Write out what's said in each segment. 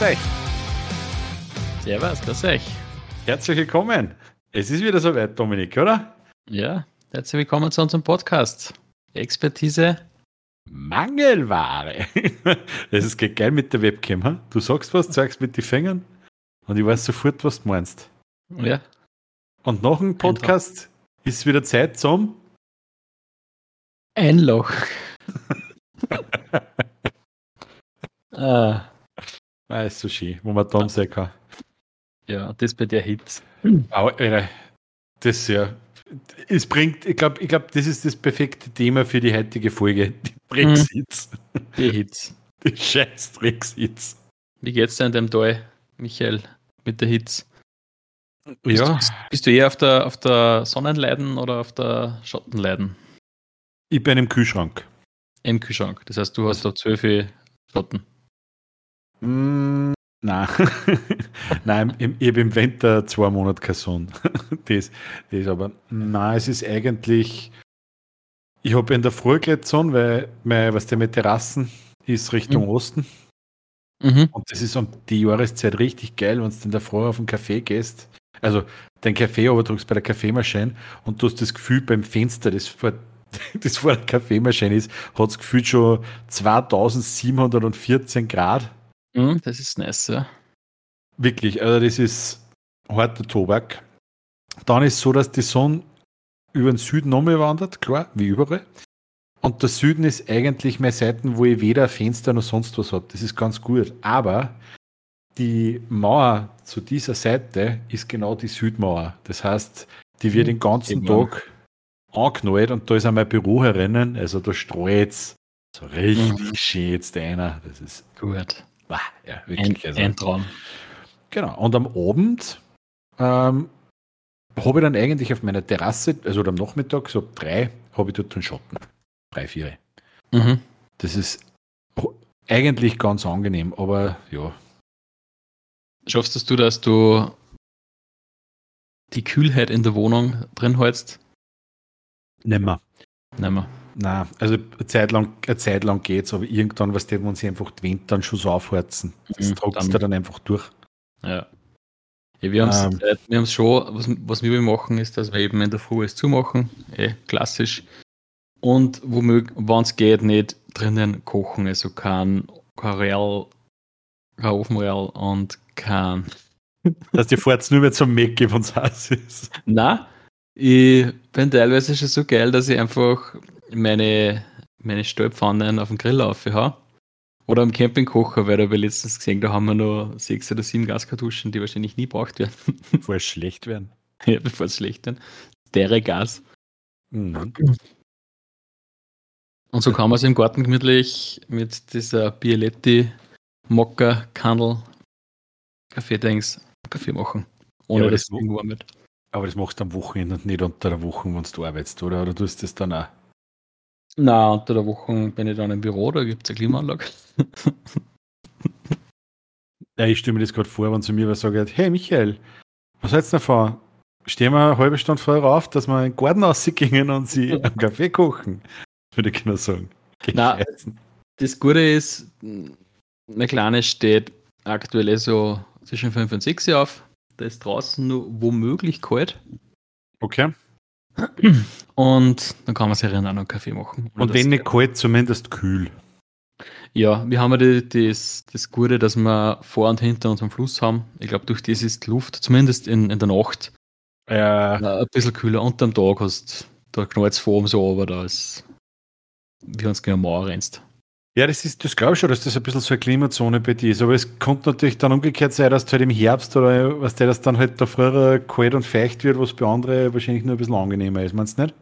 Grüß euch. Servus, grüß euch. Herzlich willkommen. Es ist wieder soweit, Dominik, oder? Ja, herzlich willkommen zu unserem Podcast. Expertise. Mangelware. Das ist geht geil mit der Webcam. Hm? Du sagst was, zeigst mit den Fingern und ich weiß sofort, was du meinst. Ja. Und nach dem Podcast ist wieder Zeit zum Ein Loch. ah, Ah, ist so schön, wo man dann sein kann. ja, das bei der Hits. Aber, Alter, das ja. Es bringt, ich glaube, ich glaub, das ist das perfekte Thema für die heutige Folge. Die Brexits. Die Hits. Die scheiß Brexits. Wie geht's dir in dem Tal, Michael, mit der Hits? Bist, Ja, du, bist du eher auf der, auf der Sonnenleiden oder auf der Schattenleiden? ich bin im Kühlschrank. Im Kühlschrank. Das heißt, du hast da zwölf Schatten. Mm, nein. nein, ich habe im Winter zwei Monate keine Sonne. das, das aber, nein, es ist eigentlich, ich habe in der Früh gleich Sonne, weil mein, was der mit Terrassen ist Richtung Mhm. Osten. Mhm. Und das ist um die Jahreszeit richtig geil, wenn du in der Früh auf den Kaffee gehst. Also den Kaffee übertrugst bei der Kaffeemaschine und du hast das Gefühl beim Fenster, das vor, das vor der Kaffeemaschine ist, hat das Gefühl schon 2714 Grad. Mhm, das ist nice, ja. Wirklich, also das ist harter Tobak. Dann ist es so, dass die Sonne über den Süden wandert, klar, wie überall. Und der Süden ist eigentlich meine Seiten, wo ich weder Fenster noch sonst was habe. Das ist ganz gut. Aber die Mauer zu dieser Seite ist genau die Südmauer. Das heißt, die wird Hm, den ganzen eben, ja. Tag angeknallt und da ist auch mein Büro herinnen. Also da streut so richtig Mhm. schön jetzt einer. Das ist, Gut. Wah, ja, Ein, wirklich. also. ein Traum. Genau. Und am Abend ähm, habe ich dann eigentlich auf meiner Terrasse, also am Nachmittag, so ab drei, habe ich dort einen Schatten. Drei, vier. Mhm. Das ist eigentlich ganz angenehm, aber ja. Schaffst du, dass du die Kühlheit in der Wohnung drin hältst? Nimmer. Nein Nein, also eine Zeit lang, eine Zeit lang geht's, aber irgendwann, was der, wenn sie einfach die Wände dann schon so aufheizen, das Mhm, dann- du dann einfach durch. Ja. ja wir haben Ähm. es wir haben's schon, was, was wir machen, ist, dass wir eben in der Früh alles zumachen, eh, klassisch. Und womöglich, wenn es geht, nicht drinnen kochen, also kein, kein Real, kein Ofenreal und kein. Dass die fahrt nur mehr zum wenn es heiß ist. Na, ich bin teilweise schon so geil, dass ich einfach meine, meine Stäubpfannen auf den Grill aufhau. Oder am Campingkocher, weil da habe ich letztens gesehen, da haben wir noch sechs oder sieben Gaskartuschen, die wahrscheinlich nie braucht werden. Bevor es schlecht werden. Ja, bevor es schlecht wird. Dere Gas. Mhm. Und so kann man es im Garten gemütlich mit dieser Bialetti Mokka Kandel Kaffee-Dings Kaffee machen. Ohne Ja, das mo- irgendwo wird. Aber das machst du am Wochenende und nicht unter der Woche, wenn du arbeitest, oder? Oder tust du das dann auch? Na, unter der Woche bin ich dann im Büro, da gibt es eine Klimaanlage. Ja, ich stelle mir das gerade vor, wenn zu mir was sagt, hey Michael, was hältst du davon? Stehen wir eine halbe Stunde vorher auf, dass wir in den Garten rausgehen und sie einen Kaffee kochen? Würde ich genau sagen. Na. Das Gute ist, meine Kleine steht aktuell so zwischen 5 und 6 Uhr auf. Da ist draußen nur womöglich kalt. Okay. Und dann kann man sich einen Kaffee machen. Und wenn nicht kalt, zumindest kühl. Ja, wir haben ja die, das, das Gute, dass wir vor und hinter unserem Fluss haben. Ich glaube, durch das ist die Luft, zumindest in, in der Nacht, Äh, ein bisschen kühler. Und am Tag hast da knallt es vor oben so, aber da ist, wie wenn es gegen eine Mauer rennst. Ja, das ist, das glaube ich schon, dass das ein bisschen so eine Klimazone bei dir ist. Aber es könnte natürlich dann umgekehrt sein, dass du halt im Herbst oder was der das dann halt da früher kalt und feucht wird, was bei anderen wahrscheinlich nur ein bisschen angenehmer ist. Meinst du nicht?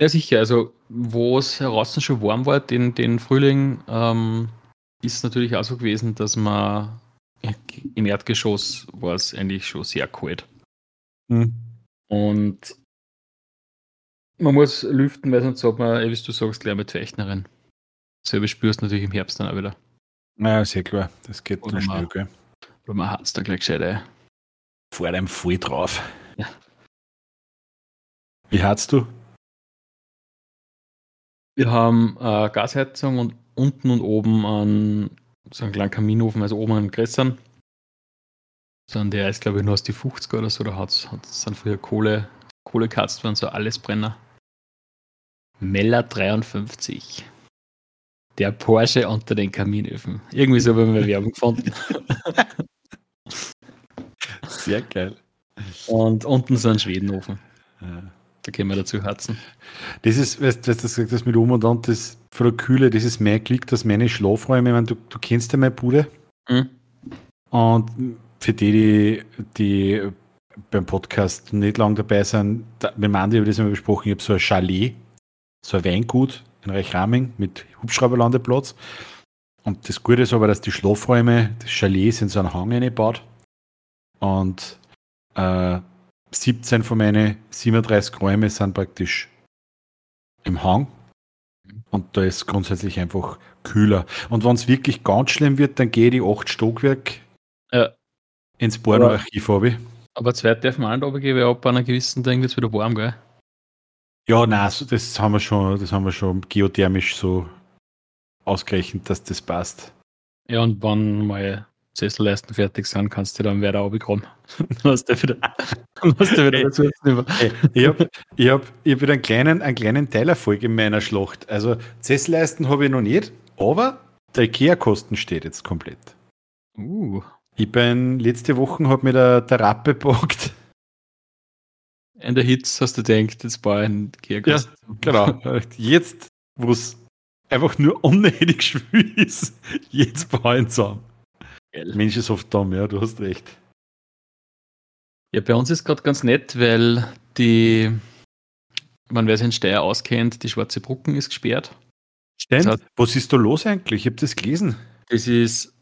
Ja, sicher. Also, wo es draußen schon warm war, den, den Frühling, ähm, ist natürlich auch so gewesen, dass man im Erdgeschoss war es eigentlich schon sehr kalt. Hm. Und man muss lüften, weil sonst hat man, eh, wie du sagst, gleich mit Fechnerin. Selbe spürst du natürlich im Herbst dann auch wieder. Ja, sehr klar. Das geht dann schnell, gell? Man hat es da gleich gescheit. Vor dem voll drauf. Ja. Wie hat's du? Wir haben äh, Gasheizung und unten und oben einen, so einen kleinen Kaminofen, also oben einen größeren. Sondern der ist, glaube ich, nur aus die 50er oder so, da hat es dann früher Kohle, Kohle gehatzt worden, so alles Brenner. Meller 53. Der Porsche unter den Kaminöfen. Irgendwie so haben wir Werbung gefunden. Sehr geil. Und unten so ein Schwedenofen. Ja. Da können wir dazu herzen. Das ist, weißt du, das, das mit um und das von der Kühle, das ist mein Glück, dass meine Schlafräume, ich meine, du, du kennst ja meine Bude. Mhm. Und für die, die, die beim Podcast nicht lang dabei sind, da, mit Mandy habe ich das mal besprochen, ich habe so ein Chalet, so ein Weingut in Reichraming mit Hubschrauberlandeplatz. Und das Gute ist aber, dass die Schlafräume, das Chalet sind so einen Hang eingebaut. Und äh, 17 von meinen 37 Räumen sind praktisch im Hang. Und da ist grundsätzlich einfach kühler. Und wenn es wirklich ganz schlimm wird, dann gehe ich 8 Stockwerk ja. ins Pornoarchiv habe. Aber zweit darf man auch runtergehen, weil ab einer gewissen Ding wird es wieder warm, gell? Ja, nein, das haben wir schon, das haben wir schon geothermisch so ausgerechnet, dass das passt. Ja, und wenn mal Sesselleisten fertig sind, kannst du dann wieder runterkommen. dann hast du wieder, dann hast du wieder dazu. ich habe ich hab, ich hab wieder einen kleinen, einen kleinen Teilerfolg in meiner Schlacht. Also Sesselleisten habe ich noch nicht, aber der IKEA-Kosten steht jetzt komplett. Uh. Ich bin letzte Woche hat mir der, der Rappe gepackt. In der Hitz hast du gedacht, jetzt baue ich einen IKEA-Kosten. Ja, genau. Jetzt, wo es einfach nur unnötig schwül ist, jetzt baue ich ihn zusammen. Mensch ist oft dumm, ja, du hast recht. Ja, bei uns ist gerade ganz nett, weil die, man wer sich in Steyr auskennt, die Schwarze Brucken ist gesperrt. Stimmt. Das heißt, Was ist da los eigentlich? Ich habe das gelesen. Das ist,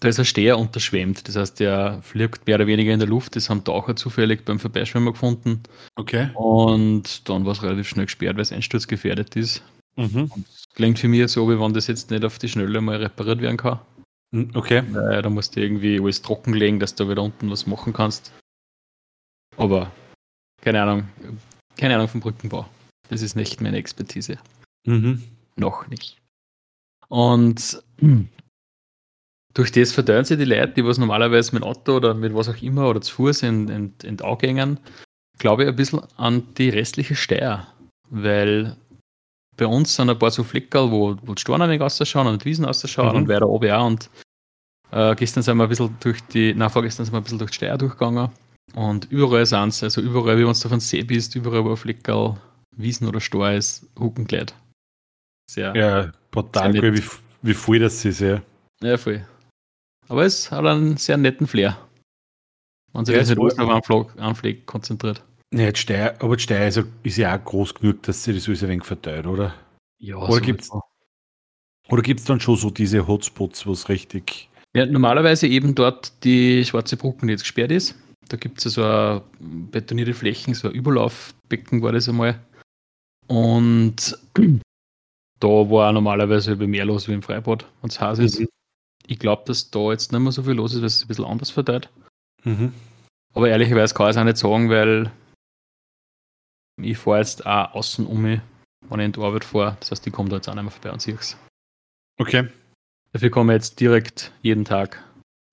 da ist ein Steher unterschwemmt. Das heißt, der fliegt mehr oder weniger in der Luft. Das haben Taucher zufällig beim Vorbeischwimmen gefunden. Okay. Und dann war es relativ schnell gesperrt, weil es einsturzgefährdet ist. Mhm. klingt für mich so, wie wenn das jetzt nicht auf die Schnelle mal repariert werden kann. Hm, okay. Äh, da musst du irgendwie alles trockenlegen, dass du wieder unten was machen kannst. Aber keine Ahnung. Keine Ahnung vom Brückenbau. Das ist nicht meine Expertise. Mhm. Noch nicht. Und durch das verteilen sich die Leute, die was normalerweise mit Auto oder mit was auch immer oder zu Fuß in, in, in die gängen, glaube ich, ein bisschen an die restliche Steier. Weil bei uns sind ein paar so Fleckerl, wo, wo die Stornen ausschauen und die Wiesen ausschauen mhm. und weiter oben auch. Und äh, gestern sind wir ein bisschen durch die, na, vorgestern sind wir ein bisschen durch die Steier durchgegangen. Und überall sind es, also überall, wie wenn du auf einem See bist, überall, wo Fleckerl, Wiesen oder Stor ist, Huckenkleid. Sehr. Ja, brutal, sehr wie, wie voll das ist, ja. Ja, voll. Aber es hat einen sehr netten Flair. Man sich ja, nicht alles auf Fleck konzentriert. Ja, die Steier, aber die Steier ist, ist, ja auch groß genug, dass sie das alles ein wenig verteilt, oder? Ja, oder gibt es dann schon so diese Hotspots, wo es richtig. Ja, normalerweise eben dort die Schwarze Brücken, die jetzt gesperrt ist. Da gibt es ja so betonierte Flächen, so ein Überlaufbecken war das einmal. Und da war normalerweise mehr los wie im Freibad, wenn es heiß ist. Mhm. Ich glaube, dass da jetzt nicht mehr so viel los ist, weil es ein bisschen anders verteilt. Mhm. Aber ehrlicherweise kann ich es auch nicht sagen, weil ich fahre jetzt auch außen um mich, wenn ich in die Arbeit fahre. Das heißt, ich komme da jetzt auch nicht mehr vorbei und sehe es. Okay. Dafür komme ich jetzt direkt jeden Tag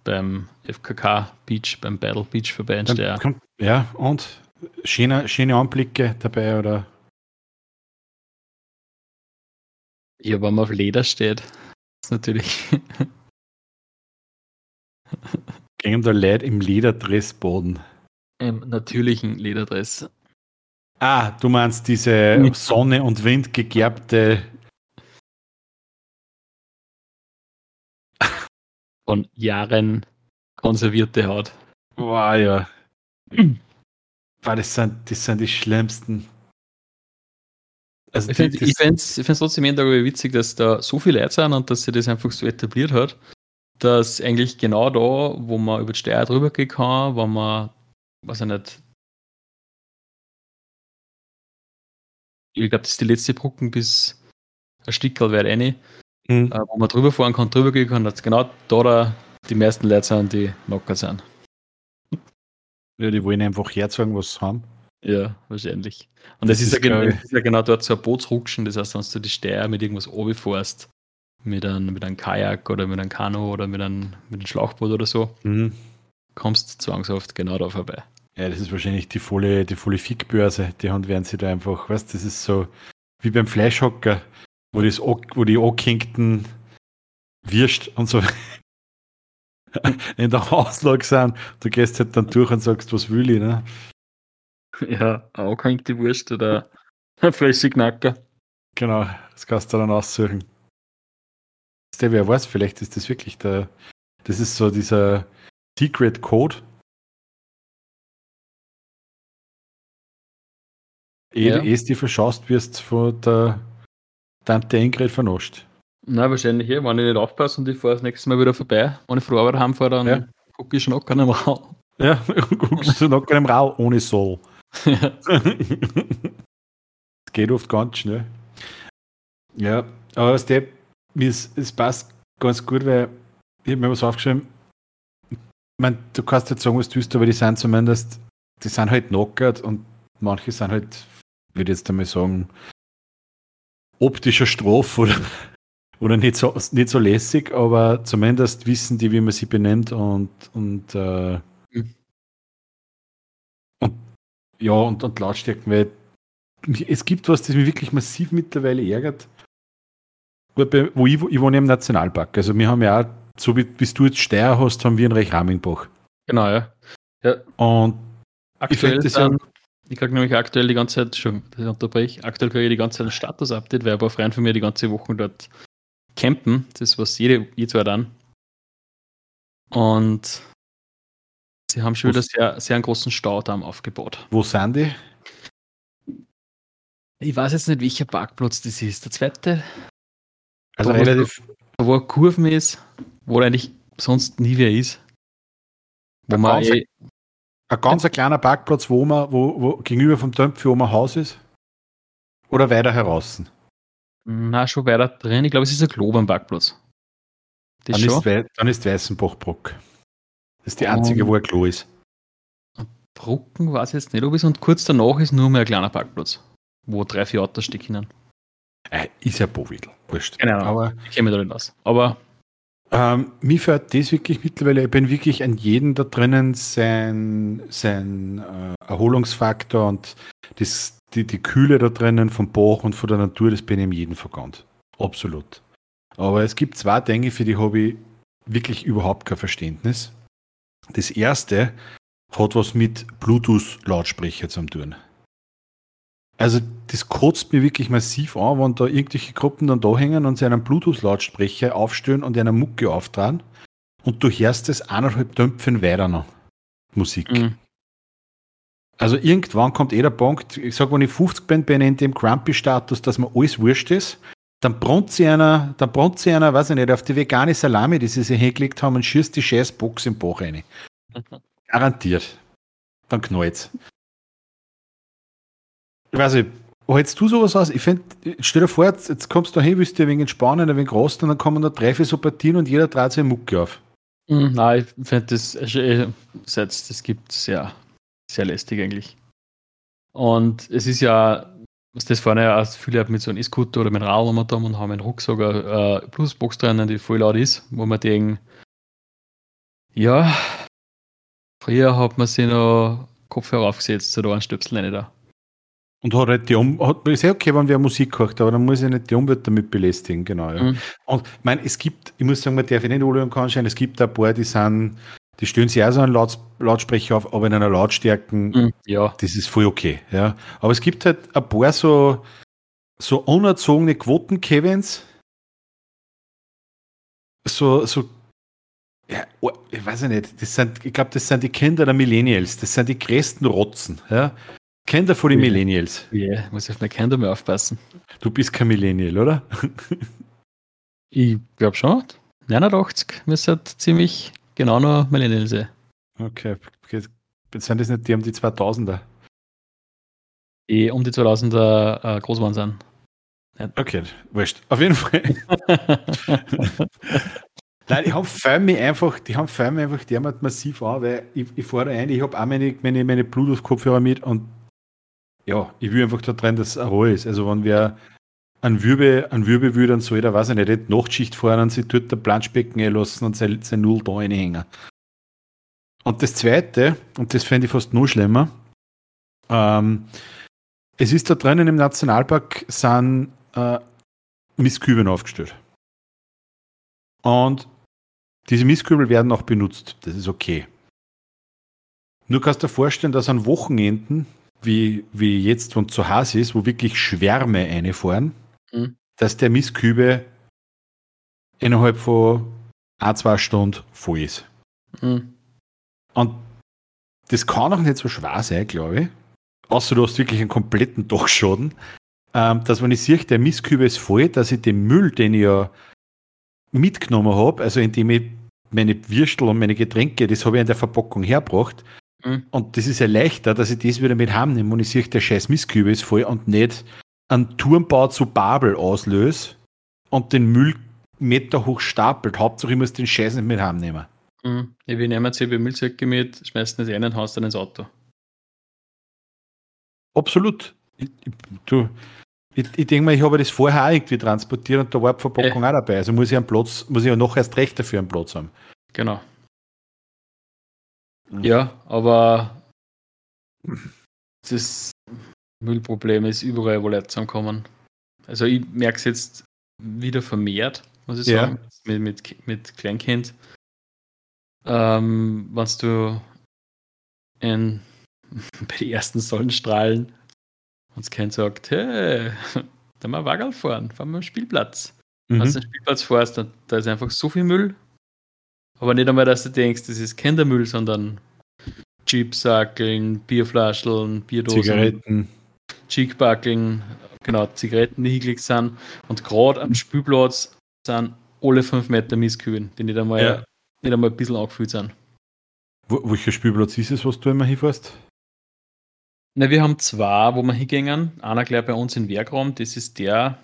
beim FKK Beach, beim Battle Beach vorbei in Steyr. Ja, und schöne, schöne Anblicke dabei, oder? Ja, wenn man auf Leder steht, ist natürlich. Gehen da Leute im Lederdressboden. Im natürlichen Lederdress. Ah, du meinst diese Sonne und Wind gegerbte. Von Jahren konservierte Haut. Wow, ja. Boah, das, sind, das sind die schlimmsten. Also ich finde es trotzdem darüber witzig, dass da so viele Leute sind und dass sich das einfach so etabliert hat, dass eigentlich genau da, wo man über die Steuer drüber gehen kann, wo man, weiß ich nicht, ich glaube, das ist die letzte Brücken bis ein Stickerl wäre eine, mhm. äh, wo man drüber fahren kann, drüber gehen kann, dass genau da, da die meisten Leute sind, die Nocker sind. Ja, die wollen einfach herzeigen, was sie haben. Ja, wahrscheinlich. Und das, das ist, ist, ja genau, ist, ja genau, dort so ein Bootsrutschen, das heißt, wenn du die Steier mit irgendwas fährst, mit einem, mit einem Kajak oder mit einem Kanu oder mit einem, mit einem Schlauchboot oder so, mhm. kommst zwangshaft genau da vorbei. Ja, das ist wahrscheinlich die volle, die volle Fickbörse. Die haben, werden sie da einfach, weißt das ist so wie beim Fleischhocker, wo, das, wo die angehinkten Wirst und so in der Auslage sind. Du gehst halt dann durch und sagst, was will ich, ne? Ja, angehängte Wurst oder frische Knacker. Genau, das kannst du dann aussuchen. Der, wer weiß, vielleicht ist das wirklich der, das ist so dieser Secret Code. Ehe ja. du die verschaust wirst von der Tante Ingrid vernascht. Na, wahrscheinlich hier, wenn ich nicht aufpasse und ich fahre das nächste Mal wieder vorbei. Wenn ich früher heimfahre, dann ja. gucke ich schon noch keinem Rau. Ja, guckst du noch keinem Rau ohne Soul. Ja. das geht oft ganz schnell. Ja, aber was der, es passt ganz gut, weil ich habe mir was aufgeschrieben. Ich meine, du kannst jetzt sagen, was du willst, aber die sind zumindest, die sind halt knockert und manche sind halt, würde ich jetzt einmal sagen, optischer Stroph oder, oder nicht, so, nicht so lässig, aber zumindest wissen die, wie man sie benennt und, und, äh, mhm. und ja, und, und Lautstärken, weil es gibt was, das mich wirklich massiv mittlerweile ärgert. Wo ich, ich wohne im Nationalpark. Also wir haben ja auch, so wie, du jetzt Steier hast, haben wir einen Reich-Ramingbach. Genau, ja. ja. Und aktuell ich, dann, ich kriege nämlich aktuell die ganze Zeit, schon, das unterbreche, aktuell kriege ich die ganze Zeit ein Status-Update, weil ein paar Freunde von mir die ganze Woche dort campen. Das ist was jede, je zwei dann. Und sie haben schon wieder sehr, sehr einen großen Staudamm aufgebaut. Wo sind die? Ich weiß jetzt nicht, welcher Parkplatz das ist. Der zweite also relativ. Da, wo Kurven ist, wo eigentlich sonst nie wer ist. Wo ein, man ganz, eh, ein ganz ein kleiner Parkplatz, wo man, wo, wo gegenüber vom Töpf, wo man Haus ist? Oder weiter heraus? Na, schon weiter drin. Ich glaube, es ist ein Glob am Parkplatz. Das dann, ist dann ist Weißenbachbruck. Das ist die einzige, um, wo ein Klo ist. Brucken weiß ich jetzt nicht, ob es und kurz danach ist nur mehr ein kleiner Parkplatz, wo drei, vier Autos stecken. Äh, ist ja Bovidl, wurscht. Genau, aber ich kenne mich da nicht aus. Aber ähm, mir fällt das wirklich mittlerweile, ich bin wirklich an jedem da drinnen sein, sein äh, Erholungsfaktor und das, die, die Kühle da drinnen vom Bach und von der Natur, das bin ich in jedem verkannt. Absolut. Aber es gibt zwei Dinge, für die habe ich wirklich überhaupt kein Verständnis. Das erste hat was mit Bluetooth-Lautsprecher zu tun. Also das kotzt mir wirklich massiv an, wenn da irgendwelche Gruppen dann da hängen und sie einen Bluetooth-Lautsprecher aufstellen und einer Mucke auftragen und du hörst es eineinhalb Dämpfen weiter noch. Musik. Mhm. Also irgendwann kommt eh der Punkt, ich sag, wenn ich 50 bin, bin ich in dem Grumpy-Status, dass mir alles wurscht ist, dann bronzt sie einer, dann bronzt sie einer, weiß ich nicht, auf die vegane Salami, die sie sich hingelegt haben und schießt die scheiß Box im Bauch rein. Mhm. Garantiert. Dann knallt's. Ich weiß nicht, hältst du sowas aus? Ich finde, stell dir vor, jetzt, jetzt kommst du hin, willst dir ein wenig entspannen, ein wenig rosten und dann kommen da drei, vier so Partien und jeder dreht seine Mucke auf. Mhm, nein, ich finde das, äh, das, das gibt sehr, sehr lästig eigentlich. Und es ist ja, was das vorne ja auch viele mit so einem E-Scooter oder mit einem Radl und haben einen Rucksack, eine äh, Plusbox drinnen, die voll laut ist, wo man denkt, ja, früher hat man sich noch Kopfhörer aufgesetzt, da einen Stöpsel rein da. Und hat halt die um hat, ist ja okay, wenn wer Musik kocht, aber dann muss ich nicht die Umwelt damit belästigen, genau. Ja. Mhm. Und ich meine, es gibt, ich muss sagen, man darf ich nicht alle anschauen, es gibt ein paar, die sind, die stellen sich auch so einen Laut, Lautsprecher auf, aber in einer Lautstärke, mhm, ja. das ist voll okay. Ja. Aber es gibt halt ein paar so, so unerzogene Quoten-Kevins, so, so ja, oh, ich weiß nicht, das sind, ich glaube, das sind die Kinder der Millennials, das sind die größten Rotzen. Ja. Kennt er von den Millennials? Ja, yeah, muss auf meine Kinder mehr aufpassen. Du bist kein Millennial, oder? ich glaube schon. 89 müsste halt ziemlich genau noch Millennial sein. Okay. Sind das nicht die um die 2000er? Die um die 2000er äh, groß waren sind. Okay, wurscht. Auf jeden Fall. Nein, die haben fallen mich einfach, die haben mich einfach dermaßen massiv an, weil ich, ich fahre ein, ich habe auch meine, meine, meine Bluetooth-Kopfhörer mit und ja, ich will einfach da drin, dass es Ruhe ist. Also wenn wir an Wirbel, an Wirbel will, dann soll der, weiß ich nicht, nicht Nachtschicht fahren und sich dort der Planschbecken lassen und sein, sein Null da reinhängen. Und das Zweite, und das fände ich fast noch schlimmer, ähm, es ist da drinnen im Nationalpark sind äh, Mistkübeln aufgestellt. Und diese Mistkübel werden auch benutzt. Das ist okay. Nur kannst du dir vorstellen, dass an Wochenenden, wie, wie jetzt und zu Hause ist, wo wirklich Schwärme einfahren, mhm. dass der Mistkübe innerhalb von ein, zwei Stunden voll ist. Mhm. Und das kann auch nicht so schwer sein, glaube ich. Außer du hast wirklich einen kompletten Dachschaden. Ähm, dass wenn ich sehe, der Mistkübe ist voll, dass ich den Müll, den ich ja mitgenommen habe, also indem ich meine Würstel und meine Getränke, das habe ich in der Verpackung hergebracht. Mhm. Und das ist ja leichter, dass ich das wieder mit heimnehme und ich sehe, der scheiß Mistkübe ist voll und nicht einen Turmbau zu Babel auslöse und den Müll Meter hoch stapelt. Hauptsache ich muss den Scheiß nicht mit heimnehmen. Mhm. Ja, wir nehmen jetzt Müllsäcke mit, schmeißen das rein und haust dann ins Auto. Absolut. Ich, ich, du, ich, ich denke mal, ich habe das vorher auch irgendwie transportiert und da war die Verpackung äh. auch dabei. Also muss ich einen Platz, muss ich ja noch erst recht dafür einen Platz haben. Genau. Mhm. Ja, aber das Müllproblem ist überall wo Leute zusammenkommen. Also ich merke es jetzt wieder vermehrt, muss ich sagen, ja. mit, mit, mit Kleinkind. Ähm, wenn du in, bei den ersten Sonnenstrahlen uns Kind sagt, hey, da mal Wagel fahren, fahren wir am Spielplatz. Mhm. Wenn du den Spielplatz fährst, da ist einfach so viel Müll. Aber nicht einmal, dass du denkst, das ist Kindermüll, sondern Chipsackeln, Bierflascheln, Bierdosen, Zigaretten, Cheekbackeln, genau, Zigaretten, die hingelegt sind. Und gerade am Spielplatz sind alle fünf Meter Mistkühlen, die nicht einmal, ja. nicht einmal ein bisschen angefüllt sind. Wo, welcher Spielplatz ist es, was du immer hinfährst? Na, wir haben zwei, wo wir hingehen. Einer gleich bei uns in Werkraum, das ist der,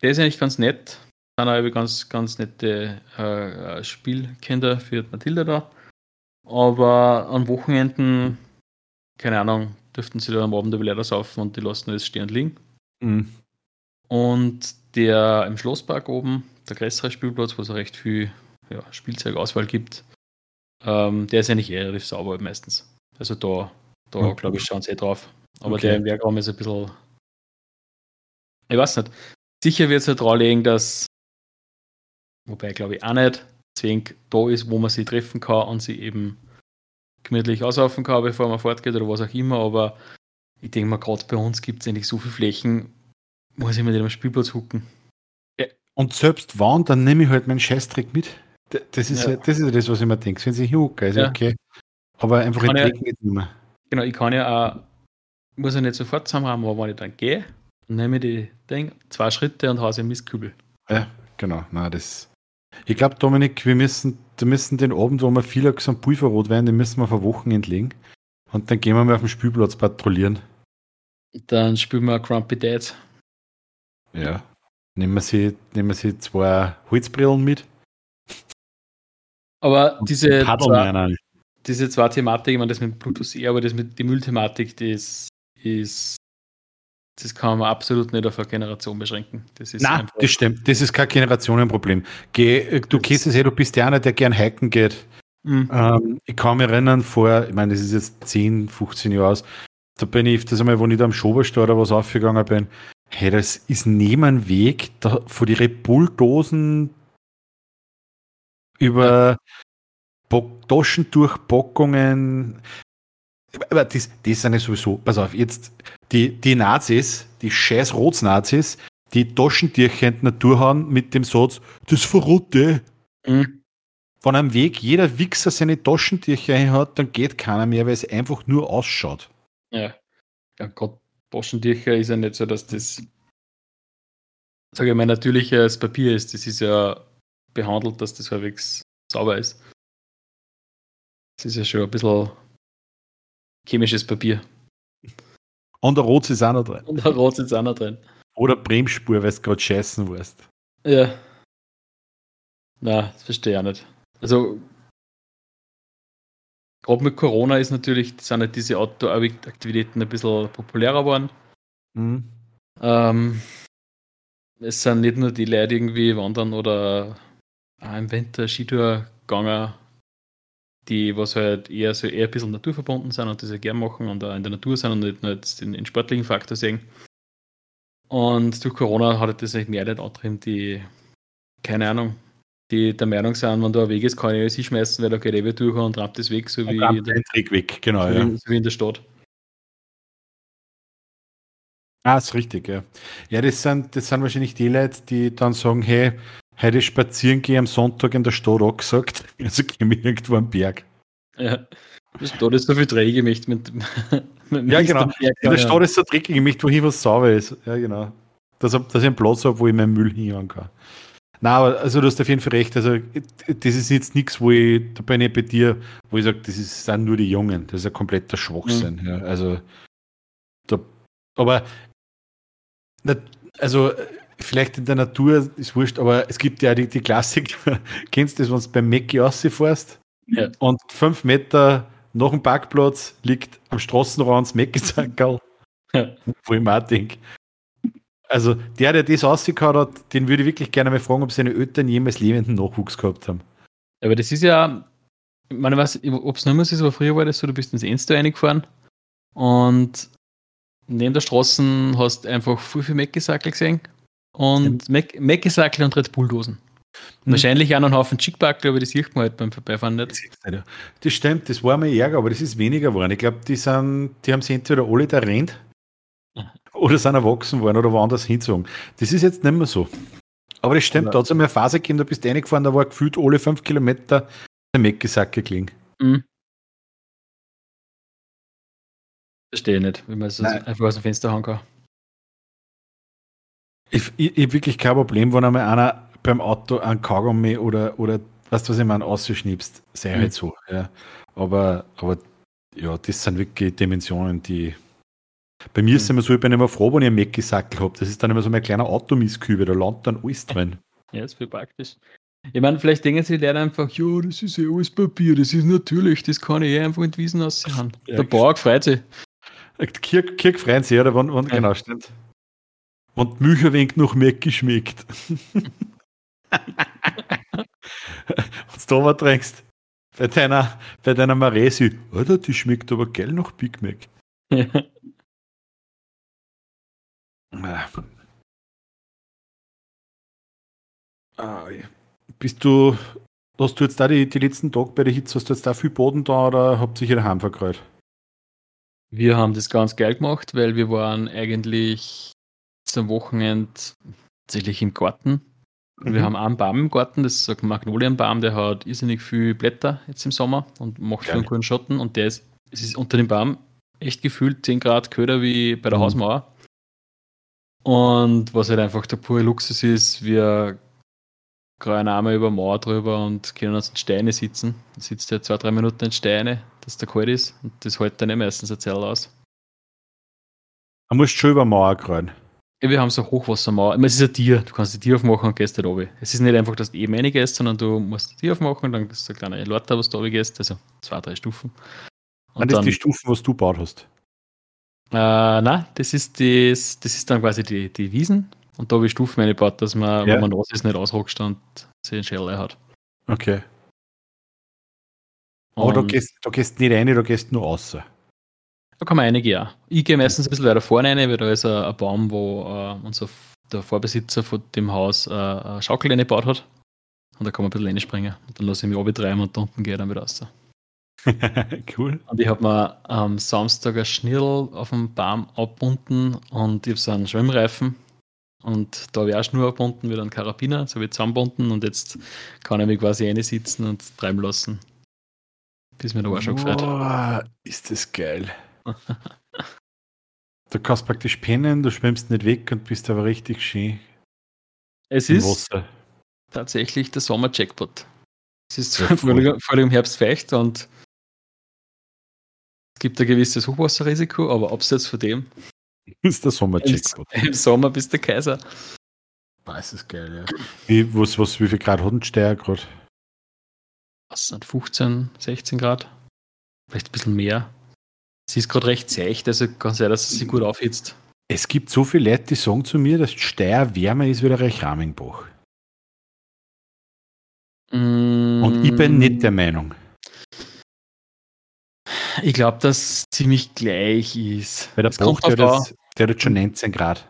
der ist eigentlich ganz nett. Sind auch ganz, ganz nette äh, äh Spielkinder für Mathilda da. Aber an Wochenenden, keine Ahnung, dürften sie da am Abend Leder saufen und die lassen das stehen und liegen. Mhm. Und der im Schlosspark oben, der größere Spielplatz, wo es recht viel ja, Spielzeugauswahl gibt, ähm, der ist eigentlich eher relativ sauber meistens. Also da da okay. glaube ich, schauen sie eh drauf. Aber okay. der im Werkraum ist ein bisschen. Ich weiß nicht. Sicher wird es halt drauflegen, dass. Wobei, glaube ich, auch nicht. Deswegen da ist, wo man sie treffen kann und sie eben gemütlich auslaufen kann, bevor man fortgeht oder was auch immer. Aber ich denke mal, gerade bei uns gibt es eigentlich so viele Flächen, muss ich nicht am Spielplatz hucken. Ja, und selbst wann, dann nehme ich halt meinen Scheißdreck mit. Das ist, ja. das, ist das, was ich mir denke. Wenn sie hucken, ist ja. okay. Aber einfach in Dreck nicht mehr. Genau, ich kann ja auch, muss ja nicht sofort zusammenhaben, aber wenn ich dann gehe, dann nehme ich die Ding, zwei Schritte und hause im Mistkübel. Ja, genau. Na, das. Ich glaube, Dominik, wir müssen, wir müssen den Abend, wo wir viel am Pulverrot werden, den müssen wir vor Wochen entlegen. Und dann gehen wir mal auf den Spielplatz patrouillieren. Dann spielen wir Grumpy Dads. Ja. Nehmen wir sie, nehmen wir sie zwei Holzbrillen mit. Aber diese zwei, diese zwei Thematiken, ich meine, das mit Bluetooth eher, aber das mit der Müllthematik, das ist, das kann man absolut nicht auf eine Generation beschränken. Das ist Nein, das stimmt. Das ist kein Generationenproblem. Geh, äh, du kennst es ja, du bist ja einer, der gern hiken geht. Mhm. Ähm, ich kann mich erinnern, vor, ich meine, das ist jetzt 10, 15 Jahre aus, da bin ich das einmal, wo ich da am Schoberstau oder was aufgegangen bin, hey, das ist neben einem Weg, da, vor die Repuldosen über, Taschendurchpackungen. Aber das, das sind ja sowieso, pass auf, jetzt die, die Nazis, die scheiß Rotsnazis, die Taschentücher in die Natur haben mit dem Satz, das verrotte. Mhm. Von einem Weg jeder Wichser seine Taschentücher hat, dann geht keiner mehr, weil es einfach nur ausschaut. Ja. Ja, Gott, Taschentücher ist ja nicht so, dass das, sage ich mal, natürliches Papier ist. Das ist ja behandelt, dass das halbwegs sauber ist. Das ist ja schon ein bisschen chemisches Papier. Und der Rot ist auch noch drin. Und der Rot ist auch noch drin. Oder Bremsspur, weil du gerade scheißen warst. Ja. Na, das verstehe ich auch nicht. Also, gerade mit Corona ist natürlich, sind halt diese Outdoor-Aktivitäten ein bisschen populärer geworden. Mhm. Ähm, es sind nicht nur die Leute irgendwie wandern oder im Winter Skitour gegangen die was halt eher so eher ein bisschen naturverbunden sind und das ja gern machen und auch in der Natur sind und nicht nur jetzt den, den sportlichen Faktor sehen. Und durch Corona hat halt das eigentlich mehr Leute angetrieben, die, keine Ahnung, die der Meinung sind, wenn da ein Weg ist, kann ich alles hinschmeißen, weil da geht eh durch und rammt das weg, so wie, in der, Trick weg, genau, so, ja. wie, so wie in der Stadt. Ah, ist richtig, ja. Ja, das sind, das sind wahrscheinlich die Leute, die dann sagen, hey, heute spazieren gehe am Sonntag in der Stadt angesagt, also gehen wir irgendwo am Berg. Ja. Das Stadt ist so viel Träge mit, mit, mit Ja, genau. Berg, In der Stadt ist so dreckig, ich möchte wohin, was sauber ist. Ja, genau. Dass, ich- dass ich einen Platz habe, wo ich meinen Müll hinhauen kann. Nein, aber also du hast auf jeden Fall recht. Also, das ist jetzt nichts, wo ich, da bin ich bei dir, wo ich sage, das ist, sind nur die Jungen. Das ist ein kompletter Schwachsinn. Ja, also, da, aber, also, vielleicht in der Natur ist wurscht, aber es gibt ja die, die Klassik. Kennst du das, wenn du beim Mackie rausfährst Ja. und fünf Meter nach dem Parkplatz liegt am Straßenrand das Mackie-Zackerl? Ja. wo ich mir denke, also der, der das rausgehauen hat, den würde ich wirklich gerne mal fragen, ob seine Eltern jemals lebenden Nachwuchs gehabt haben. Aber das ist ja, ich meine, was, ob es noch immer so ist, aber früher war das so, du bist ins Enster reingefahren und neben der Straße hast einfach viel, viel Mäckesackel gesehen und Mäckesackel und Red Bulldosen. Mhm. Wahrscheinlich auch noch einen Haufen Chickbackel, aber das sieht man halt beim Vorbeifahren nicht. Das stimmt, das war mir Ärger, aber das ist weniger geworden. Ich glaube, die sind, die haben sie entweder alle da rennt oder sind erwachsen worden oder woanders hingezogen. Das ist jetzt nicht mehr so. Aber das stimmt, da hat es einmal eine Phase gegeben, da bist du reingefahren, da war gefühlt alle fünf Kilometer der Mäckesacke gelegen. Mhm. Verstehe ich nicht, wie man so Nein. einfach aus dem Fenster hauen kann. Ich, ich, ich hab wirklich kein Problem, wenn einmal einer beim Auto einen Kaugummi oder, oder weißt du, was ich meine, ausschnippst. Sei Mhm. halt so. Ja. Aber, aber ja, das sind wirklich Dimensionen, die. Bei mir ist es Mhm. immer so, ich bin immer froh, wenn ich einen Mackie-Sackel habe. Das ist dann immer so mein kleiner Automieeskübe, da landet dann alles drin. Ja, ist viel praktisch. Ich meine, vielleicht denken sie die Leute einfach, ja, das ist ja alles Papier, das ist natürlich, das kann ich eh einfach in die Wiesen aussehen. Ja, Der Bauer freut sich. Kirk, Kirk freuen sich, oder? Wann, wann, Ja. Genau, stimmt. Und die Milch ein wenig nach Mackie schmeckt. Und da was trinkst. Bei deiner, bei deiner Maresi, Alter, die schmeckt aber geil nach Big Mac. Ah. Ah, ja. Bist du, hast du jetzt da die, die letzten Tage bei der Hitze, hast du jetzt da viel Boden da oder habt ihr hier daheim verkreut? Wir haben das ganz geil gemacht, weil wir waren eigentlich zum Wochenende tatsächlich im Garten. Und Wir Mhm. haben einen Baum im Garten, das ist ein Magnolienbaum, der hat irrsinnig viel Blätter jetzt im Sommer und macht Geil. schon einen guten Schatten. Und der ist, es ist unter dem Baum echt gefühlt 10 Grad köder wie bei der Mhm. Hausmauer. Und was halt einfach der pure Luxus ist, wir greifen einmal über Mauer drüber und können uns in Steine sitzen. Dann sitzt er zwei, drei Minuten in Steine, dass der kalt ist. Und das hält dann eh meistens Zeit aus. Du musst schon über Mauer kreuen. Wir haben so eine Hochwassermauer. Meine, Es ist ein Tier, du kannst die Tier aufmachen und gehst da runter. Es ist nicht einfach, dass du eben reingehst, sondern du musst die Tier aufmachen und dann ist so ein kleiner Lorter, was du runter gehst, also zwei, drei Stufen. Und Und das dann, ist die Stufen, was du gebaut hast. äh, nein, das ist, das, das ist dann quasi die, die Wiesen und da habe ich Stufen eingebaut, dass man, Ja. wenn man raus ist, nicht ausrutscht und sich einen Schelle hat. Okay. Aber da Und gehst, da gehst nicht rein, da gehst nur außer. Da kann man einige ja. Ich gehe meistens ein bisschen weiter vorne rein, weil da ist ein, ein Baum, wo äh, unser der Vorbesitzer von dem Haus äh, eine Schaukel gebaut hat. Und da kann man ein bisschen reinspringen. Und dann lasse ich mich runtertreiben und da unten gehe ich dann wieder raus. cool. Und ich habe mir am Samstag ein Schnirl auf dem Baum abgebunden und ich habe so einen Schwimmreifen. Und da habe ich auch Schnur abgebunden mit einem Karabiner, so wie zusammenbunden. Und jetzt kann ich mich quasi reinsitzen und treiben lassen. Bis mir der Arsch gefreut. Ist das geil. Du kannst praktisch pennen, du schwimmst nicht weg und bist aber richtig schön Es ist Wasser. tatsächlich der Sommer-Jackpot. Es ist Ja. Frühling, Frühling im Herbst feucht und es gibt ein gewisses Hochwasserrisiko, aber abseits von dem, ist der sommer im, jackpot im Sommer bist du Kaiser. Boah, ist geil, ja. Wie, was, was, wie viel Grad hat ein Steier gerade? Was sind 15, 16 Grad? Vielleicht ein bisschen mehr. Es ist gerade recht seicht, also kann sein, dass es sich gut aufhitzt. Es gibt so viele Leute, die sagen zu mir, dass Steyr wärmer ist wie der Reichramenbach. Und ich bin nicht der Meinung. Ich glaube, dass es ziemlich gleich ist. Weil der Bach, der, das, der hat schon 19 Grad.